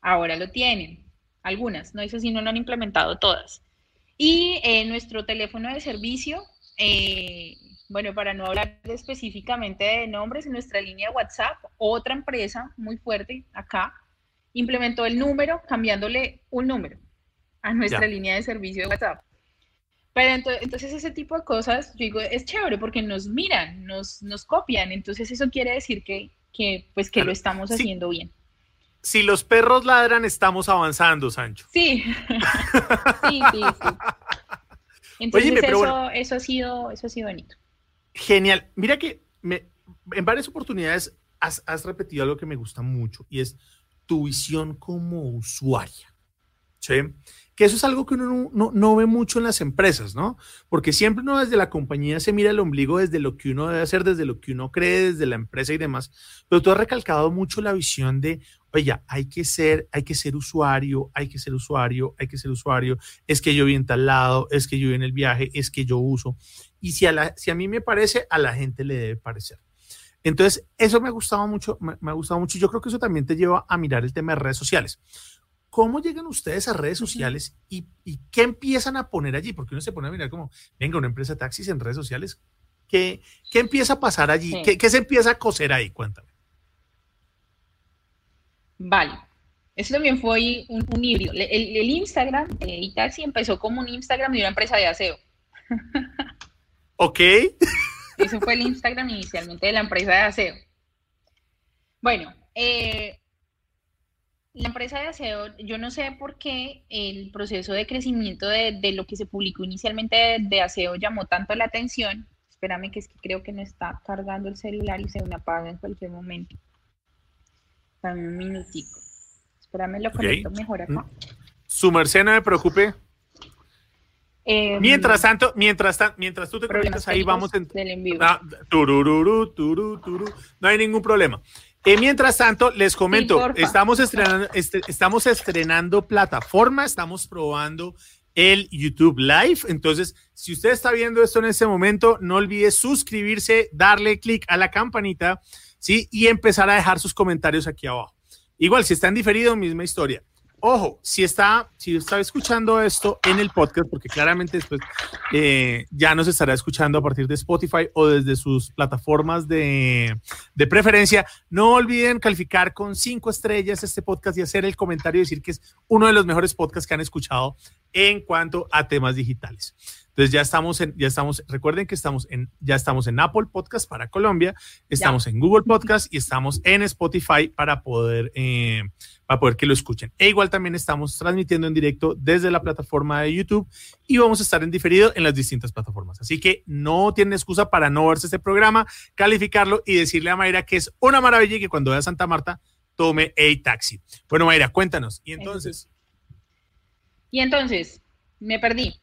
ahora lo tienen, algunas, no eso sí no lo han implementado todas. Y eh, nuestro teléfono de servicio, eh, bueno, para no hablar específicamente de nombres, en nuestra línea de WhatsApp, otra empresa muy fuerte acá implementó el número cambiándole un número a nuestra línea de servicio de WhatsApp. Pero entonces, ese tipo de cosas, yo digo, es chévere porque nos miran, nos, nos copian, entonces eso quiere decir que, que pues que lo estamos haciendo bien si los perros ladran, estamos avanzando, Sancho. Sí, sí, sí, Entonces eso, eso, ha sido, eso ha sido bonito. Genial. Mira que me, en varias oportunidades has, has, repetido algo que me gusta mucho y es tu visión como usuaria. ¿sí? que eso es algo que uno no, ve mucho en las empresas, ¿no? Porque siempre uno desde la compañía se mira el ombligo desde lo que uno debe hacer, desde lo que uno cree, desde la empresa y demás. Pero tú has recalcado mucho la visión de, oye, hay que ser, hay que ser usuario, hay que ser usuario, hay que ser usuario, es que yo vi en tal lado, es que yo vi en el viaje, es que yo uso. Y si a, la, si a mí me parece, a la gente le debe parecer. Entonces, eso me ha gustado mucho, me, me ha gustado mucho y yo creo que eso también te lleva a mirar el tema de redes sociales. ¿Cómo llegan ustedes a redes sociales y, qué empiezan a poner allí? Porque uno se pone a mirar como, venga, una empresa de taxis en redes sociales. ¿Qué, qué empieza a pasar allí? ¿Qué, se empieza a coser ahí? Cuéntame. Vale. Eso también fue un, un híbrido. El, Instagram de iTaxi empezó como un Instagram de una empresa de aseo. Ok. Eso fue el Instagram inicialmente de la empresa de aseo. Bueno, eh, la empresa de aseo, yo no sé por qué el proceso de crecimiento de, lo que se publicó inicialmente de, aseo llamó tanto la atención. Espérame que es que creo que no está cargando el celular y se me apaga en cualquier momento. Dame un minutico. Espérame, lo conecto mejor acá. Su merced, no me preocupe. Em, mientras tanto, mientras, mientras tú te conectas ahí, vamos en. Ah, no hay ningún problema. Eh, mientras tanto, les comento, estamos, estrenando, este, estamos estrenando plataforma, estamos probando el YouTube Live. Entonces, si usted está viendo esto en este momento, no olvide suscribirse, darle clic a la campanita, ¿sí? Y empezar a dejar sus comentarios aquí abajo. Igual, si está en diferido, misma historia. Ojo, si está, si está escuchando esto en el podcast, porque claramente después eh, ya nos estará escuchando a partir de Spotify o desde sus plataformas de, de, preferencia, no olviden calificar con cinco estrellas este podcast y hacer el comentario y decir que es uno de los mejores podcasts que han escuchado en cuanto a temas digitales. Entonces ya estamos en, ya estamos, recuerden que estamos en, ya estamos en Apple Podcast para Colombia, estamos en Google Podcast y estamos en Spotify para poder, eh, para poder que lo escuchen. E igual también estamos transmitiendo en directo desde la plataforma de YouTube y vamos a estar en diferido en las distintas plataformas. Así que no tienen excusa para no verse este programa, calificarlo y decirle a Mayra que es una maravilla y que cuando vaya a Santa Marta tome a taxi. Bueno, Mayra, cuéntanos. Y entonces. Y entonces, me perdí.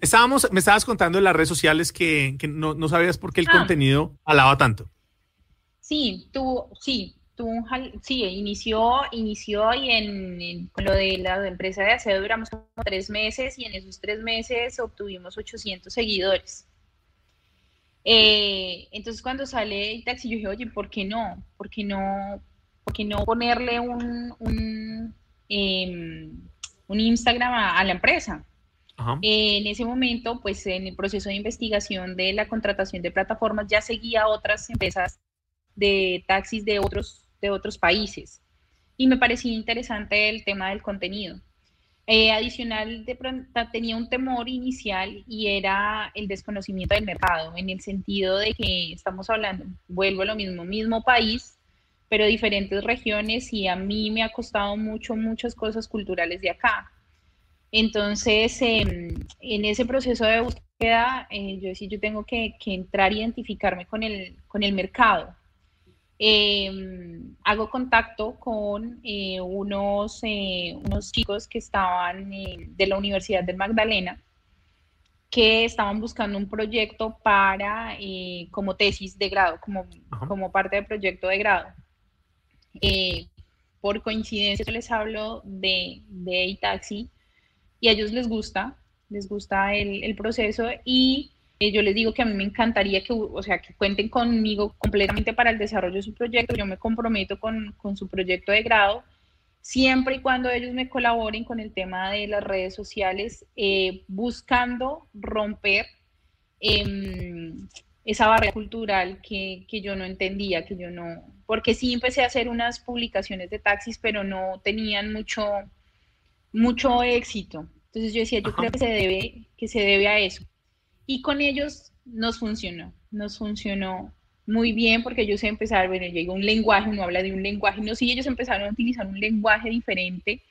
Estábamos, me estabas contando en las redes sociales que, no, sabías por qué el ah. contenido alaba tanto. Sí, tú, sí, tú, sí, inició, inició y en, lo de la empresa de aseo duramos como tres meses y en esos tres meses obtuvimos 800 seguidores. Eh, entonces cuando sale el taxi yo dije, oye, ¿por qué no? ¿Por qué no, por qué no ponerle un, un em, un Instagram a, la empresa. en ese momento, pues en el proceso de investigación de la contratación de plataformas ya seguía otras empresas de taxis de otros, de otros países. Y me parecía interesante el tema del contenido. Eh, adicional, de pronto tenía un temor inicial y era el desconocimiento del mercado, en el sentido de que estamos hablando, vuelvo a lo mismo, mismo país, pero diferentes regiones y a mí me ha costado mucho, muchas cosas culturales de acá. Entonces, em, en ese proceso de búsqueda, eh, yo decía, yo tengo que, entrar a identificarme con el, con el mercado. Em, hago contacto con eh, unos, eh, unos chicos que estaban de la Universidad del Magdalena, que estaban buscando un proyecto para, como tesis de grado, como, como parte del proyecto de grado. Eh, por coincidencia les hablo de, de y a ellos les gusta, les gusta el, proceso y eh, yo les digo que a mí me encantaría que, o sea, que cuenten conmigo completamente para el desarrollo de su proyecto. Yo me comprometo con, su proyecto de grado, siempre y cuando ellos me colaboren con el tema de las redes sociales, eh, buscando romper em, esa barrera cultural que, que, yo no entendía, que yo no, porque sí empecé a hacer unas publicaciones de taxis, pero no tenían mucho, mucho éxito. Entonces yo decía, yo creo que se debe, que se debe a eso. Y con ellos nos funcionó, nos funcionó muy bien porque ellos empezaron, bueno, llegó un lenguaje, uno habla de un lenguaje, no, sí, ellos empezaron a utilizar un lenguaje diferente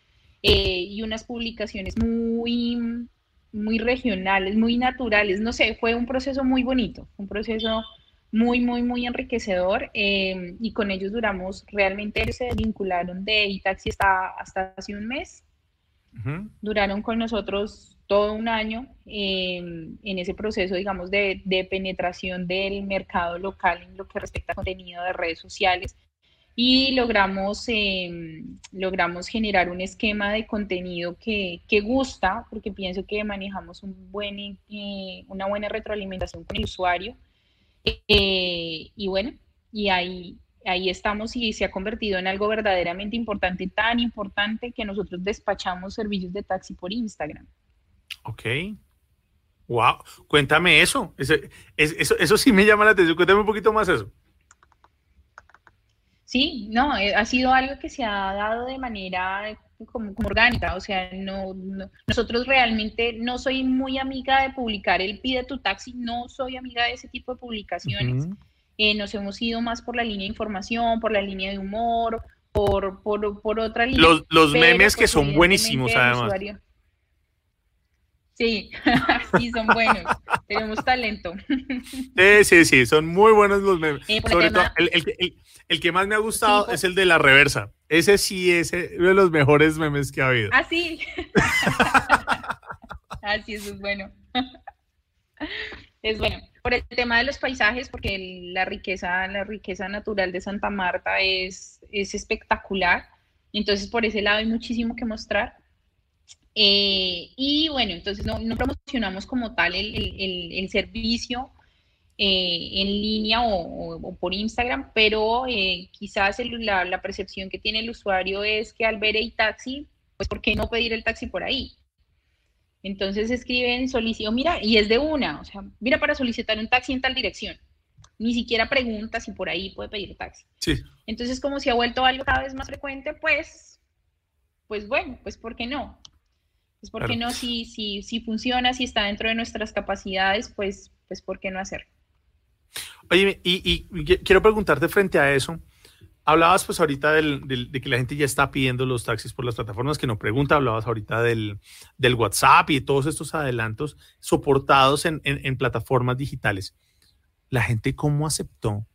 eh, y unas publicaciones muy muy regionales, muy naturales, no sé, fue un proceso muy bonito, un proceso muy, muy, muy enriquecedor em, y con ellos duramos, realmente se vincularon de Itaxi hasta, hasta hace un mes, duraron con nosotros todo un año em, en ese proceso, digamos, de, de penetración del mercado local en lo que respecta a contenido de redes sociales. Y logramos, em, logramos generar un esquema de contenido que, que, gusta, porque pienso que manejamos un buen, eh, una buena retroalimentación con el usuario. Eh, y bueno, y ahí, ahí estamos y se ha convertido en algo verdaderamente importante, tan importante que nosotros despachamos servicios de taxi por Instagram. Ok. Wow, cuéntame eso. Eso, eso, eso sí me llama la atención. Cuéntame un poquito más eso. Sí, no, eh, ha sido algo que se ha dado de manera como, orgánica, o sea, no, nosotros realmente no soy muy amiga de publicar el pide tu taxi, no soy amiga de ese tipo de publicaciones. Eh, nos hemos ido más por la línea de información, por la línea de humor, por, por, por otra línea. Los, los memes que son buenísimos, además. Sí, sí, son buenos. Tenemos talento. Sí, sí, sí, son muy buenos los memes. Sobre todo, el, que más me ha gustado es el de la reversa. Ese sí es uno de los mejores memes que ha habido. Ah, sí. Así es, es bueno. es bueno. Por el tema de los paisajes, porque la riqueza, la riqueza natural de Santa Marta es, es espectacular. Entonces, por ese lado hay muchísimo que mostrar. Eh, y bueno, entonces no, promocionamos como tal el, servicio eh, en línea o, por Instagram, pero eh, quizás la, la, percepción que tiene el usuario es que al ver el taxi, pues ¿por qué no pedir el taxi por ahí? Entonces escriben, solicito, mira, y es de una, o sea, mira para solicitar un taxi en tal dirección. Ni siquiera pregunta si por ahí puede pedir taxi. Sí. Entonces, como si ha vuelto algo cada vez más frecuente, pues, pues bueno, pues ¿por qué no? Pues ¿por qué no? Si, si, si funciona, si está dentro de nuestras capacidades, pues, pues ¿por qué no hacerlo? Oye, y, quiero preguntarte frente a eso. Hablabas pues ahorita del, de que la gente ya está pidiendo los taxis por las plataformas que no pregunta, hablabas ahorita del, del WhatsApp y todos estos adelantos soportados en, en, plataformas digitales. La gente cómo aceptó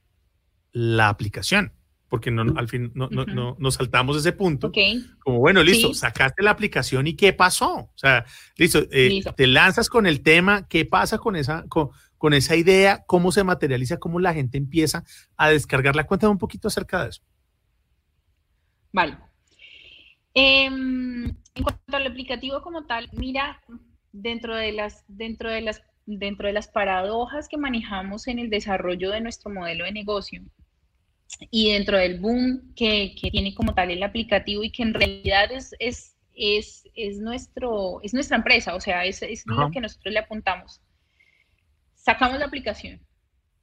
la aplicación, porque no, al fin no, no, nos saltamos ese punto. Como bueno, listo, sacaste la aplicación y qué pasó. O sea, listo, eh, te lanzas con el tema, ¿qué pasa con esa, con, con esa idea, cómo se materializa, cómo la gente empieza a descargarla. Cuéntame un poquito acerca de eso. Vale. Em, en cuanto al aplicativo como tal, mira, dentro de las, dentro de las, dentro de las paradojas que manejamos en el desarrollo de nuestro modelo de negocio y dentro del boom que, tiene como tal el aplicativo y que en realidad es, es, es, nuestro, es nuestra empresa, o sea, es, es lo que nosotros le apuntamos sacamos la aplicación,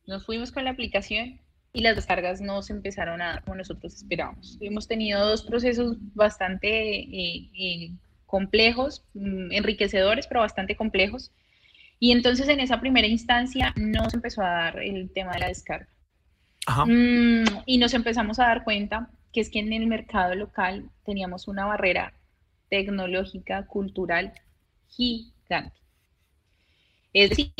nos fuimos con la aplicación y las descargas no se empezaron a dar como nosotros esperábamos. Hemos tenido dos procesos bastante eh, eh, complejos, mm, enriquecedores, pero bastante complejos. Y entonces en esa primera instancia no se empezó a dar el tema de la descarga. Mm, y nos empezamos a dar cuenta que es que en el mercado local teníamos una barrera tecnológica, cultural gigante. Es decir,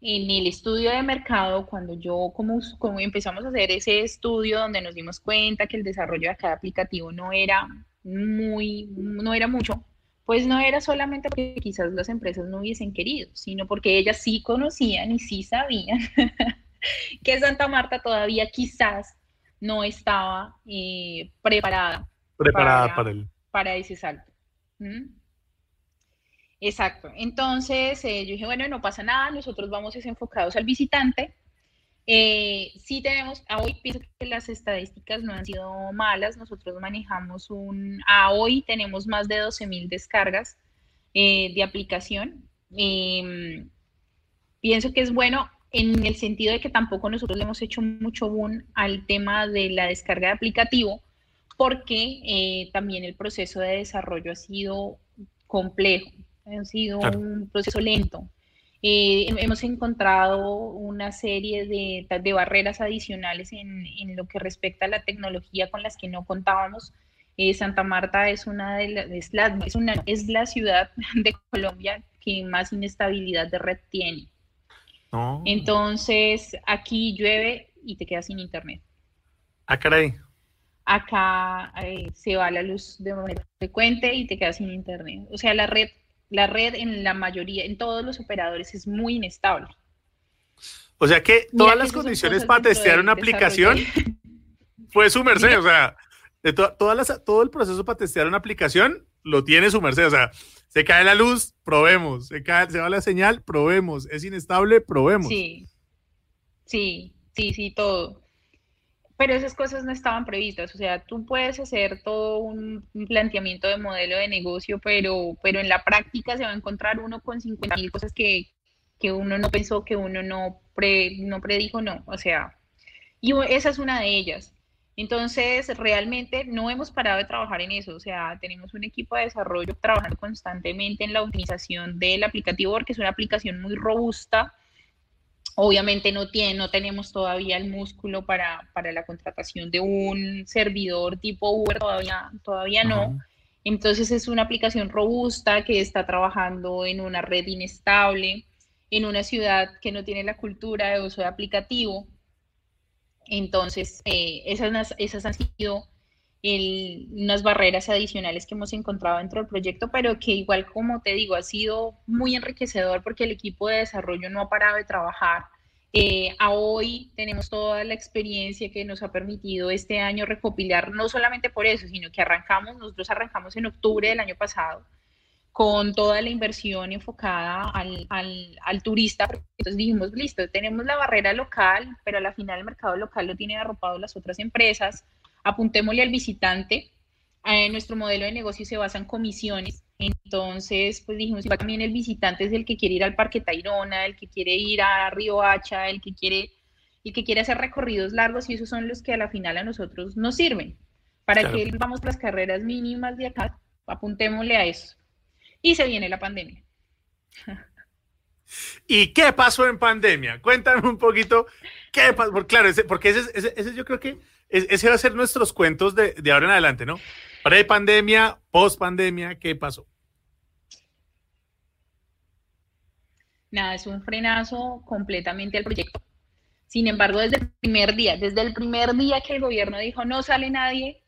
en el estudio de mercado, cuando yo, como, como empezamos a hacer ese estudio donde nos dimos cuenta que el desarrollo de cada aplicativo no era muy, no era mucho, pues no era solamente porque quizás las empresas no hubiesen querido, sino porque ellas sí conocían y sí sabían que Santa Marta todavía quizás no estaba eh, preparada, preparada para, para ese salto. ¿Mm? Exacto. Entonces, eh, yo dije, bueno, no pasa nada, nosotros vamos enfocados al visitante. Eh, sí tenemos, a hoy pienso que las estadísticas no han sido malas, nosotros manejamos un, a hoy tenemos más de 12 mil descargas eh, de aplicación. Em, pienso que es bueno en el sentido de que tampoco nosotros le hemos hecho mucho boom al tema de la descarga de aplicativo, porque también el proceso de desarrollo ha sido complejo ha sido un proceso lento. Eh, hemos encontrado una serie de, de barreras adicionales en, en, lo que respecta a la tecnología con las que no contábamos. Eh, Santa Marta es una de las, es la, es, una, es la ciudad de Colombia que más inestabilidad de red tiene. Entonces, aquí llueve y te quedas sin internet. Ah, caray. Acá eh, se va la luz de manera frecuente y te quedas sin internet. O sea, la red la red en la mayoría, en todos los operadores es muy inestable. O sea que todas las condiciones para testear una aplicación fue su merced, o sea, de todas las, todo el proceso para testear una aplicación lo tiene su merced, o sea, se cae la luz, probemos, se, cae, se va la señal, probemos, es inestable, probemos. Sí, sí, sí, sí, todo pero esas cosas no estaban previstas. O sea, tú puedes hacer todo un, planteamiento de modelo de negocio, pero, pero en la práctica se va a encontrar uno con 50 mil cosas que, uno no pensó, que uno no, no predijo, no. O sea, y esa es una de ellas. Entonces, realmente no hemos parado de trabajar en eso. O sea, tenemos un equipo de desarrollo trabajando constantemente en la optimización del aplicativo porque es una aplicación muy robusta Obviamente no, tiene, no tenemos todavía el músculo para, la contratación de un servidor tipo Uber, todavía, todavía no. Entonces es una aplicación robusta que está trabajando en una red inestable, en una ciudad que no tiene la cultura de uso de aplicativo. Entonces, eh, esas, esas han sido unas barreras adicionales que hemos encontrado dentro del proyecto, pero que igual como te digo, ha sido muy enriquecedor porque el equipo de desarrollo no ha parado de trabajar. Eh, a hoy tenemos toda la experiencia que nos ha permitido este año recopilar, no solamente por eso, sino que arrancamos, nosotros arrancamos en octubre del año pasado con toda la inversión enfocada al, al, al, turista. Entonces dijimos, listo, tenemos la barrera local, pero a la final el mercado local lo tiene arropado las otras empresas apuntémosle al visitante. Eh, nuestro modelo de negocio se basa en comisiones. Entonces, pues dijimos, también el visitante es el que quiere ir al Parque Tayrona, el que quiere ir a Río Hacha, el que quiere, el que quiere hacer recorridos largos y esos son los que a la final a nosotros nos sirven. Para que vamos las carreras mínimas de acá, apuntémosle a eso. Y se viene la pandemia. ¿Y qué pasó en pandemia? Cuéntame un poquito qué pasó. Porque, claro, porque ese, ese, ese yo creo que ese va a ser nuestros cuentos de, ahora en adelante, ¿no? Pre-pandemia, post-pandemia, ¿qué pasó? Nada, es un frenazo completamente al proyecto. Sin embargo, desde el primer día, desde el primer día que el gobierno dijo no sale nadie,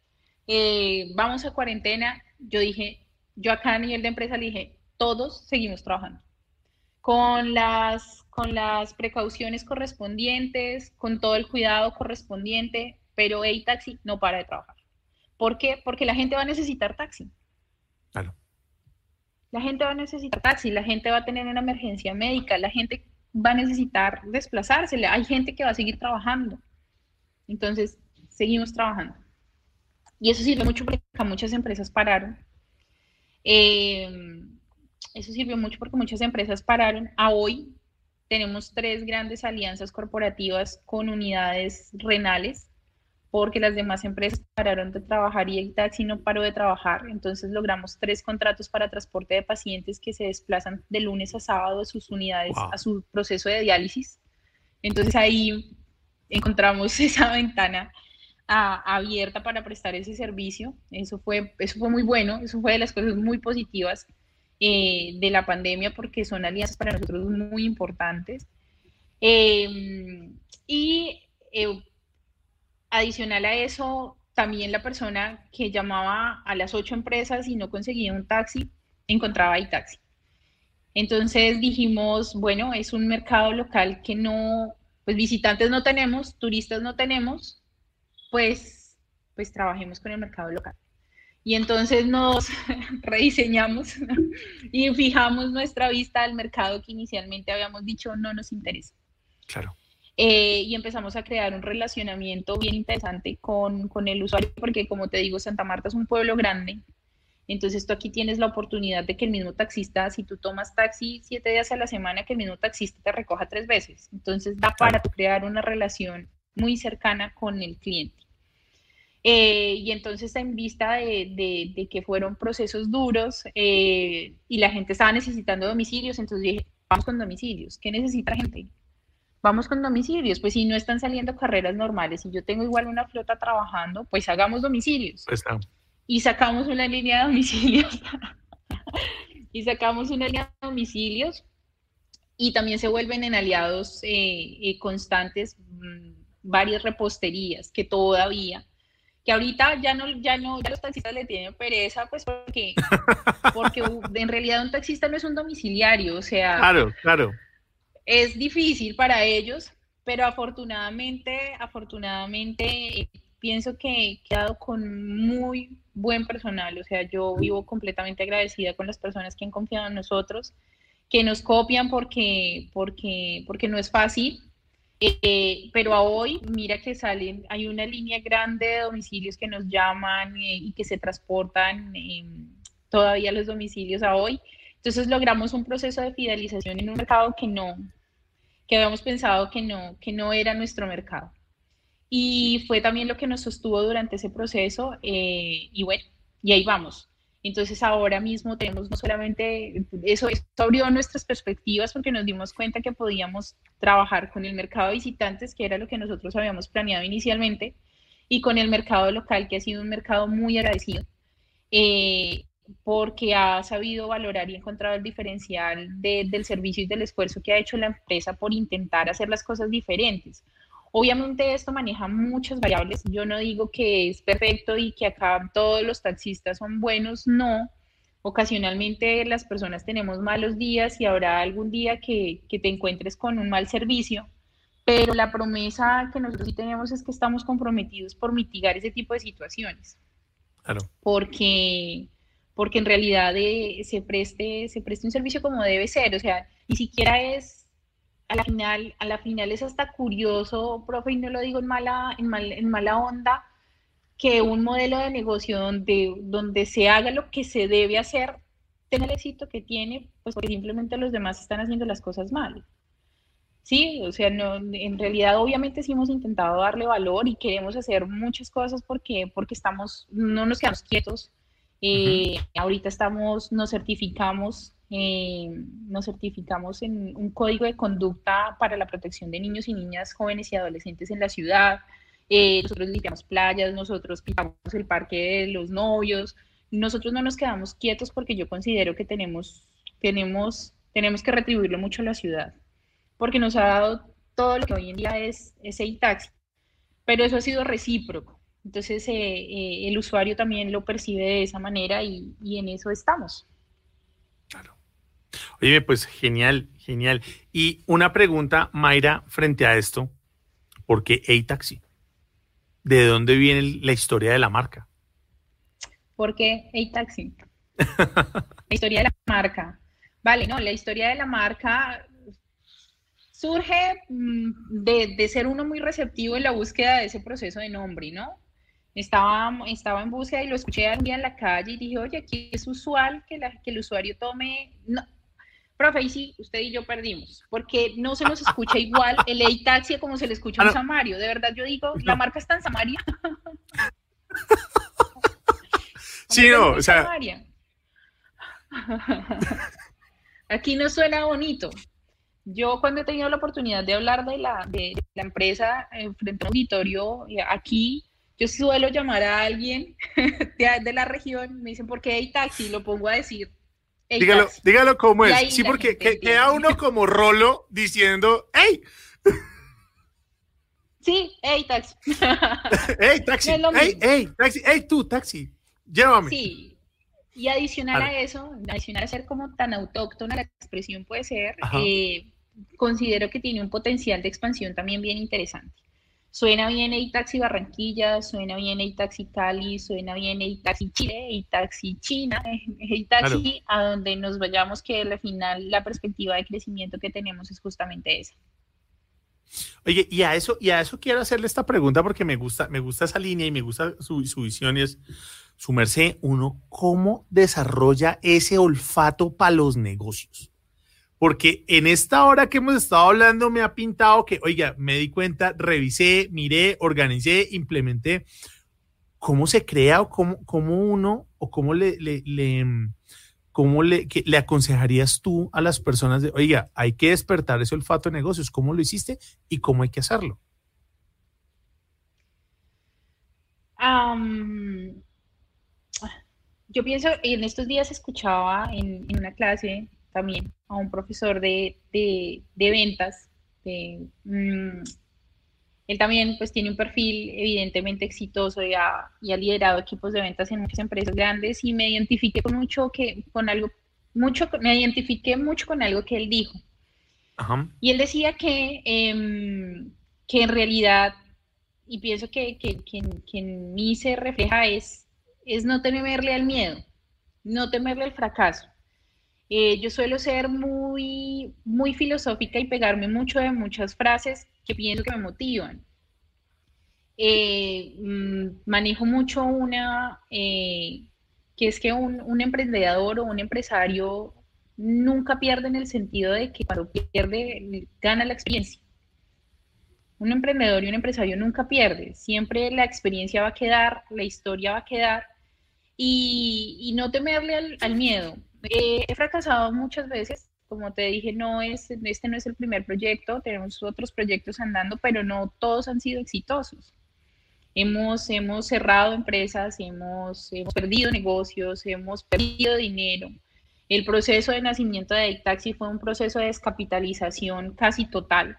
eh, vamos a cuarentena, yo dije, yo acá a nivel de empresa le dije, todos seguimos trabajando. Con las, con las precauciones correspondientes, con todo el cuidado correspondiente, pero hey taxi no para de trabajar. ¿Por qué? Porque la gente va a necesitar taxi. Claro. La gente va a necesitar taxi, la gente va a tener una emergencia médica, la gente va a necesitar desplazarse, hay gente que va a seguir trabajando. Entonces, seguimos trabajando. Y eso sirve mucho porque muchas empresas pararon. Eh, eso sirvió mucho porque muchas empresas pararon. A hoy tenemos tres grandes alianzas corporativas con unidades renales porque las demás empresas pararon de trabajar y el taxi no paró de trabajar. Entonces logramos tres contratos para transporte de pacientes que se desplazan de lunes a sábado de sus unidades a su proceso de diálisis. Entonces ahí encontramos esa ventana abierta para prestar ese servicio. Eso fue, eso fue muy bueno, eso fue de las cosas muy positivas eh, de la pandemia porque son alianzas para nosotros muy importantes. Em, y eh, Adicional a eso, también la persona que llamaba a las ocho empresas y no conseguía un taxi, encontraba taxi. Entonces dijimos, bueno, es un mercado local que no, pues visitantes no tenemos, turistas no tenemos, pues, pues trabajemos con el mercado local. Y entonces nos rediseñamos y fijamos nuestra vista al mercado que inicialmente habíamos dicho no nos interesa. Claro. Eh, y empezamos a crear un relacionamiento bien interesante con, con, el usuario, porque como te digo, Santa Marta es un pueblo grande, entonces tú aquí tienes la oportunidad de que el mismo taxista, si tú tomas taxi siete días a la semana, que el mismo taxista te recoja tres veces, entonces da para crear una relación muy cercana con el cliente. Eh, y entonces en vista de, de, de, que fueron procesos duros eh, y la gente estaba necesitando domicilios, entonces dije, vamos con domicilios, ¿qué necesita la gente? vamos con domicilios, pues si no están saliendo carreras normales y yo tengo igual una flota trabajando, pues hagamos domicilios. Pues y sacamos una línea de domicilios. y sacamos una línea de domicilios y también se vuelven en aliados eh, eh, constantes mm, varias reposterías que todavía que ahorita ya no, ya no, ya los taxistas le tienen pereza, pues porque, porque en realidad un taxista no es un domiciliario, o sea, claro, claro. es difícil para ellos, pero afortunadamente, afortunadamente pienso que he quedado con muy buen personal, o sea, yo vivo completamente agradecida con las personas que han confiado en nosotros, que nos copian porque, porque, porque no es fácil, eh, pero a hoy, mira que salen, hay una línea grande de domicilios que nos llaman eh, y que se transportan todavía los domicilios a hoy. Entonces logramos un proceso de fidelización en un mercado que no, que habíamos pensado que no, que no era nuestro mercado. Y fue también lo que nos sostuvo durante ese proceso eh, y bueno, y ahí vamos. Entonces ahora mismo tenemos no solamente, eso, eso, abrió nuestras perspectivas porque nos dimos cuenta que podíamos trabajar con el mercado de visitantes, que era lo que nosotros habíamos planeado inicialmente, y con el mercado local, que ha sido un mercado muy agradecido. Eh, porque ha sabido valorar y encontrado el diferencial del servicio y del esfuerzo que ha hecho la empresa por intentar hacer las cosas diferentes. Obviamente esto maneja muchas variables. Yo no digo que es perfecto y que acá todos los taxistas son buenos, no. Ocasionalmente las personas tenemos malos días y habrá algún día que, que te encuentres con un mal servicio, pero la promesa que nosotros sí tenemos es que estamos comprometidos por mitigar ese tipo de situaciones. Claro. Porque, porque en realidad eh, se, preste, se preste un servicio como debe ser, o sea, ni siquiera es, a la final, a la final es hasta curioso, profe, y no lo digo en mala, en, en mala onda, que un modelo de negocio donde, donde se haga lo que se debe hacer tenga el éxito que tiene, pues porque simplemente los demás están haciendo las cosas mal. Sí, o sea, no, en realidad obviamente sí hemos intentado darle valor y queremos hacer muchas cosas porque, porque estamos, no nos quedamos quietos. Eh, ahorita estamos, nos certificamos, eh, nos certificamos en un código de conducta para la protección de niños y niñas, jóvenes y adolescentes en la ciudad. Eh, nosotros limpiamos playas, nosotros pintamos el parque de los novios. Nosotros no nos quedamos quietos porque yo considero que tenemos, tenemos, tenemos que retribuirle mucho a la ciudad porque nos ha dado todo lo que hoy en día es, ese taxi pero eso ha sido recíproco. Entonces eh, eh, el usuario también lo percibe de esa manera y, en eso estamos. Oye, pues genial, genial. Y una pregunta, Mayra, frente a esto, ¿por qué A-Taxi? ¿De dónde viene la historia de la marca? ¿Por qué A-Taxi? la historia de la marca. Vale, no, la historia de la marca surge mm, de, ser uno muy receptivo en la búsqueda de ese proceso de nombre, ¿no? Estaba, estaba en búsqueda y lo escuché un día en la calle y dije, oye, aquí es usual que, que el usuario tome... No. Profe, y sí, usted y yo perdimos, porque no se nos escucha igual el E-Taxi como se le escucha en Samario. De verdad, yo digo, la marca está en Samaria. sí, no, o sea... Aquí no suena bonito. Yo cuando he tenido la oportunidad de hablar de la, de, la empresa en frente a un auditorio eh, aquí, yo suelo llamar a alguien de, la región, me dicen, ¿por qué hay taxi? Lo pongo a decir. Dígalo, dígalo cómo es. Sí, porque queda uno como rolo diciendo, ¡hey! Sí, hey, taxi. hey, taxi. hey, hey, taxi. Hey, tú, taxi. Llévame. Sí. Y adicional a, eso, adicional a ser como tan autóctona la expresión puede ser, eh, considero que tiene un potencial de expansión también bien interesante. Suena bien taxi Barranquilla, suena bien taxi Cali, suena bien taxi Chile, taxi China, taxi a donde nos vayamos, que al final la perspectiva de crecimiento que tenemos es justamente esa. Oye, y a eso, y a eso quiero hacerle esta pregunta porque me gusta, me gusta esa línea y me gusta su, su visión y es su merced, uno, ¿cómo desarrolla ese olfato para los negocios? Porque en esta hora que hemos estado hablando me ha pintado que, oiga, me di cuenta, revisé, miré, organicé, implementé. ¿Cómo se crea o cómo, cómo uno o cómo le, le cómo le, aconsejarías tú a las personas de, oiga, hay que despertar ese olfato de negocios? ¿Cómo lo hiciste y cómo hay que hacerlo? yo pienso, en estos días escuchaba en, en una clase también a un profesor de, de, ventas. Mm, él también pues tiene un perfil evidentemente exitoso y ha, y ha, liderado equipos de ventas en muchas empresas grandes y me identifiqué con mucho que con algo mucho me identifiqué mucho con algo que él dijo y él decía que em, que en realidad y pienso que, que, que, que, en mí se refleja es es no temerle al miedo no temerle al fracaso eh, yo suelo ser muy, muy filosófica y pegarme mucho de muchas frases que pienso que me motivan. Eh, mm, manejo mucho una, eh, que es que un, un, emprendedor o un empresario nunca pierde en el sentido de que cuando pierde, gana la experiencia. Un emprendedor y un empresario nunca pierde, siempre la experiencia va a quedar, la historia va a quedar y, no temerle al miedo. Eh, he fracasado muchas veces, como te dije, no es, este no es el primer proyecto, tenemos otros proyectos andando, pero no todos han sido exitosos. Hemos, hemos cerrado empresas, hemos, hemos perdido negocios, hemos perdido dinero. El proceso de nacimiento de Taxi fue un proceso de descapitalización casi total.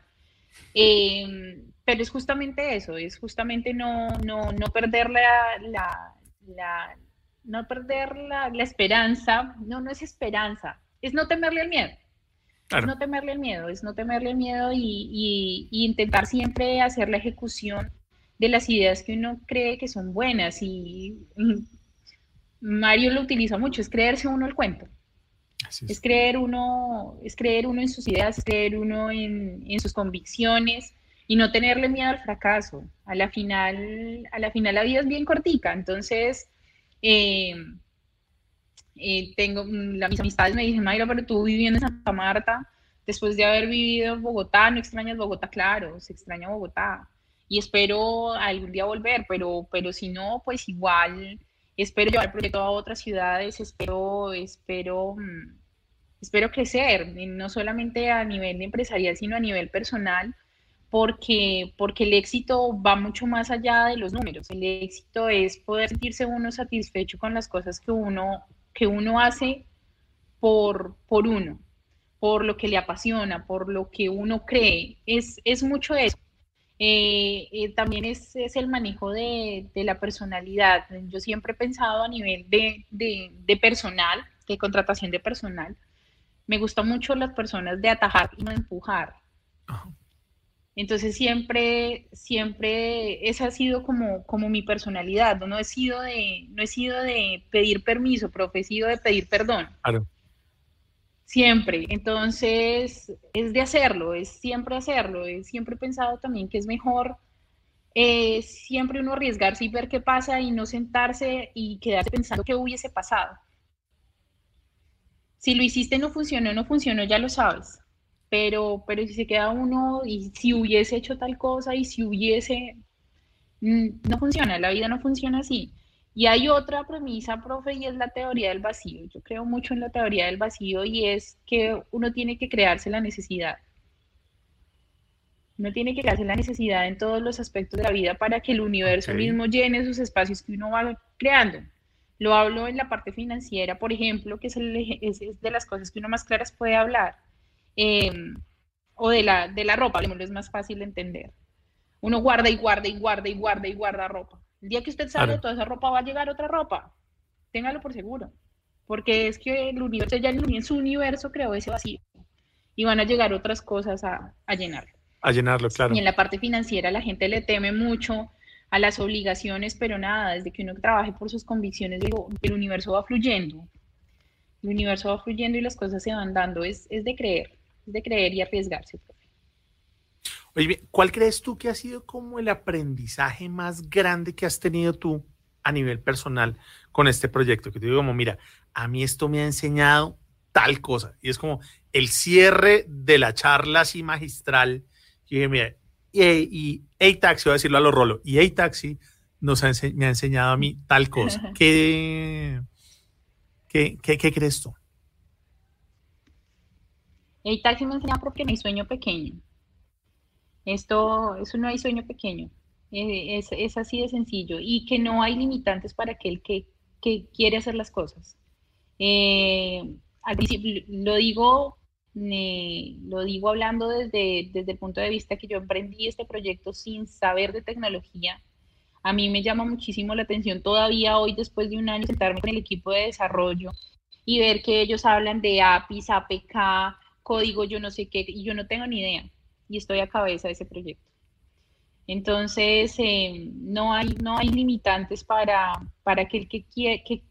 Em, pero es justamente eso, es justamente no, no, no perder la, la no perder la, la, esperanza, no, no es esperanza, es no temerle al miedo. Es no temerle al miedo, es no temerle al miedo y, y, intentar siempre hacer la ejecución de las ideas que uno cree que son buenas. Y Mario lo utiliza mucho, es creerse uno el cuento. Es. creer uno, es creer uno en sus ideas, es creer uno en, en, sus convicciones y no tenerle miedo al fracaso. A la final, a la final la vida es bien cortica, entonces eh, eh, tengo la, mis amistades me dicen, Mayra, pero tú viviendo en Santa Marta, después de haber vivido en Bogotá, no extrañas Bogotá, claro, se extraña Bogotá. Y espero algún día volver, pero, pero si no, pues igual espero llevar el proyecto a otras ciudades, espero, espero, mm, espero crecer, no solamente a nivel empresarial, sino a nivel personal, porque, porque el éxito va mucho más allá de los números. El éxito es poder sentirse uno satisfecho con las cosas que uno, que uno hace por, por uno, por lo que le apasiona, por lo que uno cree. Es, es mucho eso. Eh, eh, también es, es, el manejo de, de, la personalidad. Yo siempre he pensado a nivel de, de, de, personal, de contratación de personal. Me gustan mucho las personas de atajar y no empujar. Entonces siempre, siempre, esa ha sido como, como mi personalidad. No he sido de, no he sido de pedir permiso, pero he sido de pedir perdón. Claro. Siempre. Entonces, es de hacerlo, es siempre hacerlo. siempre he pensado también que es mejor eh, siempre uno arriesgarse y ver qué pasa y no sentarse y quedarse pensando qué hubiese pasado. Si lo hiciste no funcionó, no funcionó, ya lo sabes. Pero, pero si se queda uno y si hubiese hecho tal cosa y si hubiese, mm, no funciona, la vida no funciona así. Y hay otra premisa, profe, y es la teoría del vacío. Yo creo mucho en la teoría del vacío y es que uno tiene que crearse la necesidad. Uno tiene que crearse la necesidad en todos los aspectos de la vida para que el universo mismo llene esos espacios que uno va creando. Lo hablo en la parte financiera, por ejemplo, que es, es, de las cosas que uno más claras puede hablar. Em, o de la, de la ropa, es más fácil de entender. Uno guarda y guarda y guarda y guarda y guarda ropa el día que usted sale toda esa ropa va a llegar otra ropa. Téngalo por seguro. Porque es que el universo, ya en su universo creó ese vacío. Y van a llegar otras cosas a, a llenarlo. A llenarlo, claro. Y en la parte financiera la gente le teme mucho a las obligaciones, pero nada, desde que uno trabaje por sus convicciones, digo, el universo va fluyendo. El universo va fluyendo y las cosas se van dando. Es, es de creer, de creer y arriesgarse. Oye, ¿cuál crees tú que ha sido como el aprendizaje más grande que has tenido tú a nivel personal con este proyecto? Que te digo como, mira, a mí esto me ha enseñado tal cosa. Y es como el cierre de la charla así magistral. Y dije, mira, y, A-Taxi, voy a decirlo a los rolos, y A-Taxi nos me ha enseñado a mí tal cosa. ¿Qué, qué, qué, qué crees tú? A-Taxi me ha enseñado porque mi sueño pequeño. Esto, eso no hay sueño pequeño, eh, es, así de sencillo y que no hay limitantes para aquel que, quiere hacer las cosas. Eh, lo digo, lo digo hablando desde, desde el punto de vista que yo emprendí este proyecto sin saber de tecnología. A mí me llama muchísimo la atención todavía hoy, después de un año, sentarme con el equipo de desarrollo y ver que ellos hablan de APIs, APK, código, yo no sé qué, y yo no tengo ni idea y estoy a cabeza de ese proyecto. Entonces, eh, no, hay, no hay limitantes para, para aquel que, quiere, que,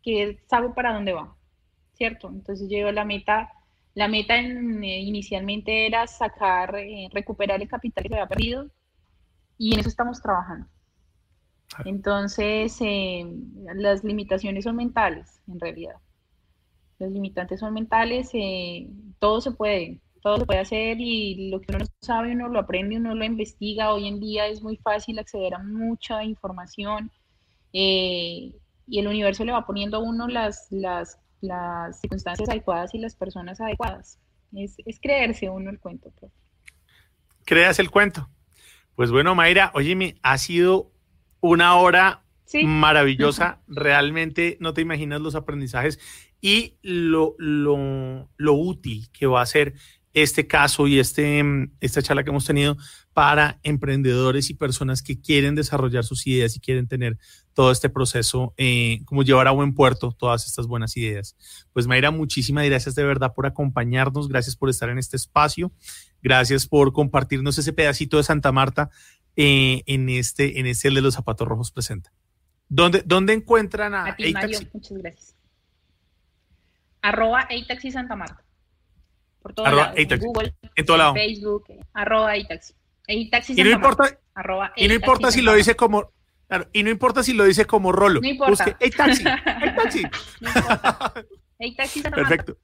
que sabe para dónde va, ¿cierto? Entonces, yo la meta, la meta eh, inicialmente era sacar, eh, recuperar el capital que se había perdido y en eso estamos trabajando. Entonces, las limitaciones son mentales, en realidad. Las limitantes son mentales, todo se puede, todo se puede hacer y lo que uno no sabe uno lo aprende, uno lo investiga. Hoy en día es muy fácil acceder a mucha información eh, y el universo le va poniendo a uno las, las, las circunstancias adecuadas y las personas adecuadas. Es, es creerse uno el cuento. Creas el cuento. Pues bueno, Mayra, óyeme, ha sido una hora maravillosa. Realmente no te imaginas los aprendizajes y lo, lo, lo útil que va a ser este caso y este, esta charla que hemos tenido para emprendedores y personas que quieren desarrollar sus ideas y quieren tener todo este proceso, eh, como llevar a buen puerto todas estas buenas ideas. Pues Mayra, muchísimas gracias de verdad por acompañarnos, gracias por estar en este espacio, gracias por compartirnos ese pedacito de Santa Marta eh, en este, en este el de los zapatos rojos presenta. ¿Dónde, dónde encuentran a, a ti, Mario, muchas gracias. Arroba Eitaxi Santa Marta. Por todo arroba en Google, en, todo lado. Facebook, arroba Eitaxi. Eitaxi Santa y no importa, Marta. Arroba y no importa si lo dice como Claro, y no importa si lo dice como Rolo. No importa. Busque, hey taxi, hey taxi. No importa. Hey taxi Perfecto.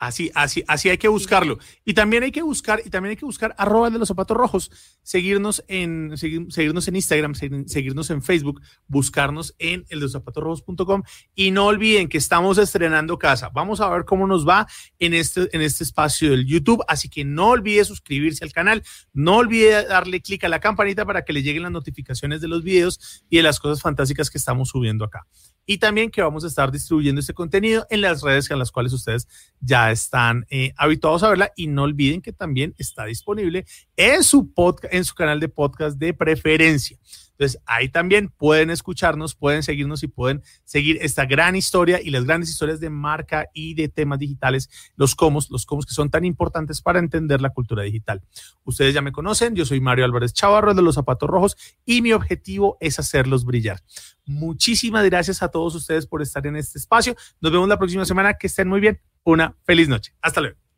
Así, así, así hay que buscarlo. Y también hay que buscar, y también hay que buscar arroba de los zapatos rojos, seguirnos en, seguirnos en Instagram, seguirnos en Facebook, buscarnos en el de los zapatos rojos.com y no olviden que estamos estrenando casa. Vamos a ver cómo nos va en este, en este espacio del YouTube. Así que no olvide suscribirse al canal, no olvide darle clic a la campanita para que le lleguen las notificaciones de los videos y de las cosas fantásticas que estamos subiendo acá y también que vamos a estar distribuyendo este contenido en las redes en las cuales ustedes están eh, habituados a verla y no olviden que también está disponible en su podcast, en su canal de podcast de preferencia. Entonces, ahí también pueden escucharnos, pueden seguirnos y pueden seguir esta gran historia y las grandes historias de marca y de temas digitales, los comos, los comos que son tan importantes para entender la cultura digital. Ustedes ya me conocen, yo soy Mario Álvarez Chavarro de los Zapatos Rojos y mi objetivo es hacerlos brillar. Muchísimas gracias a todos ustedes por estar en este espacio. Nos vemos la próxima semana. Que estén muy bien. Una feliz noche. Hasta luego.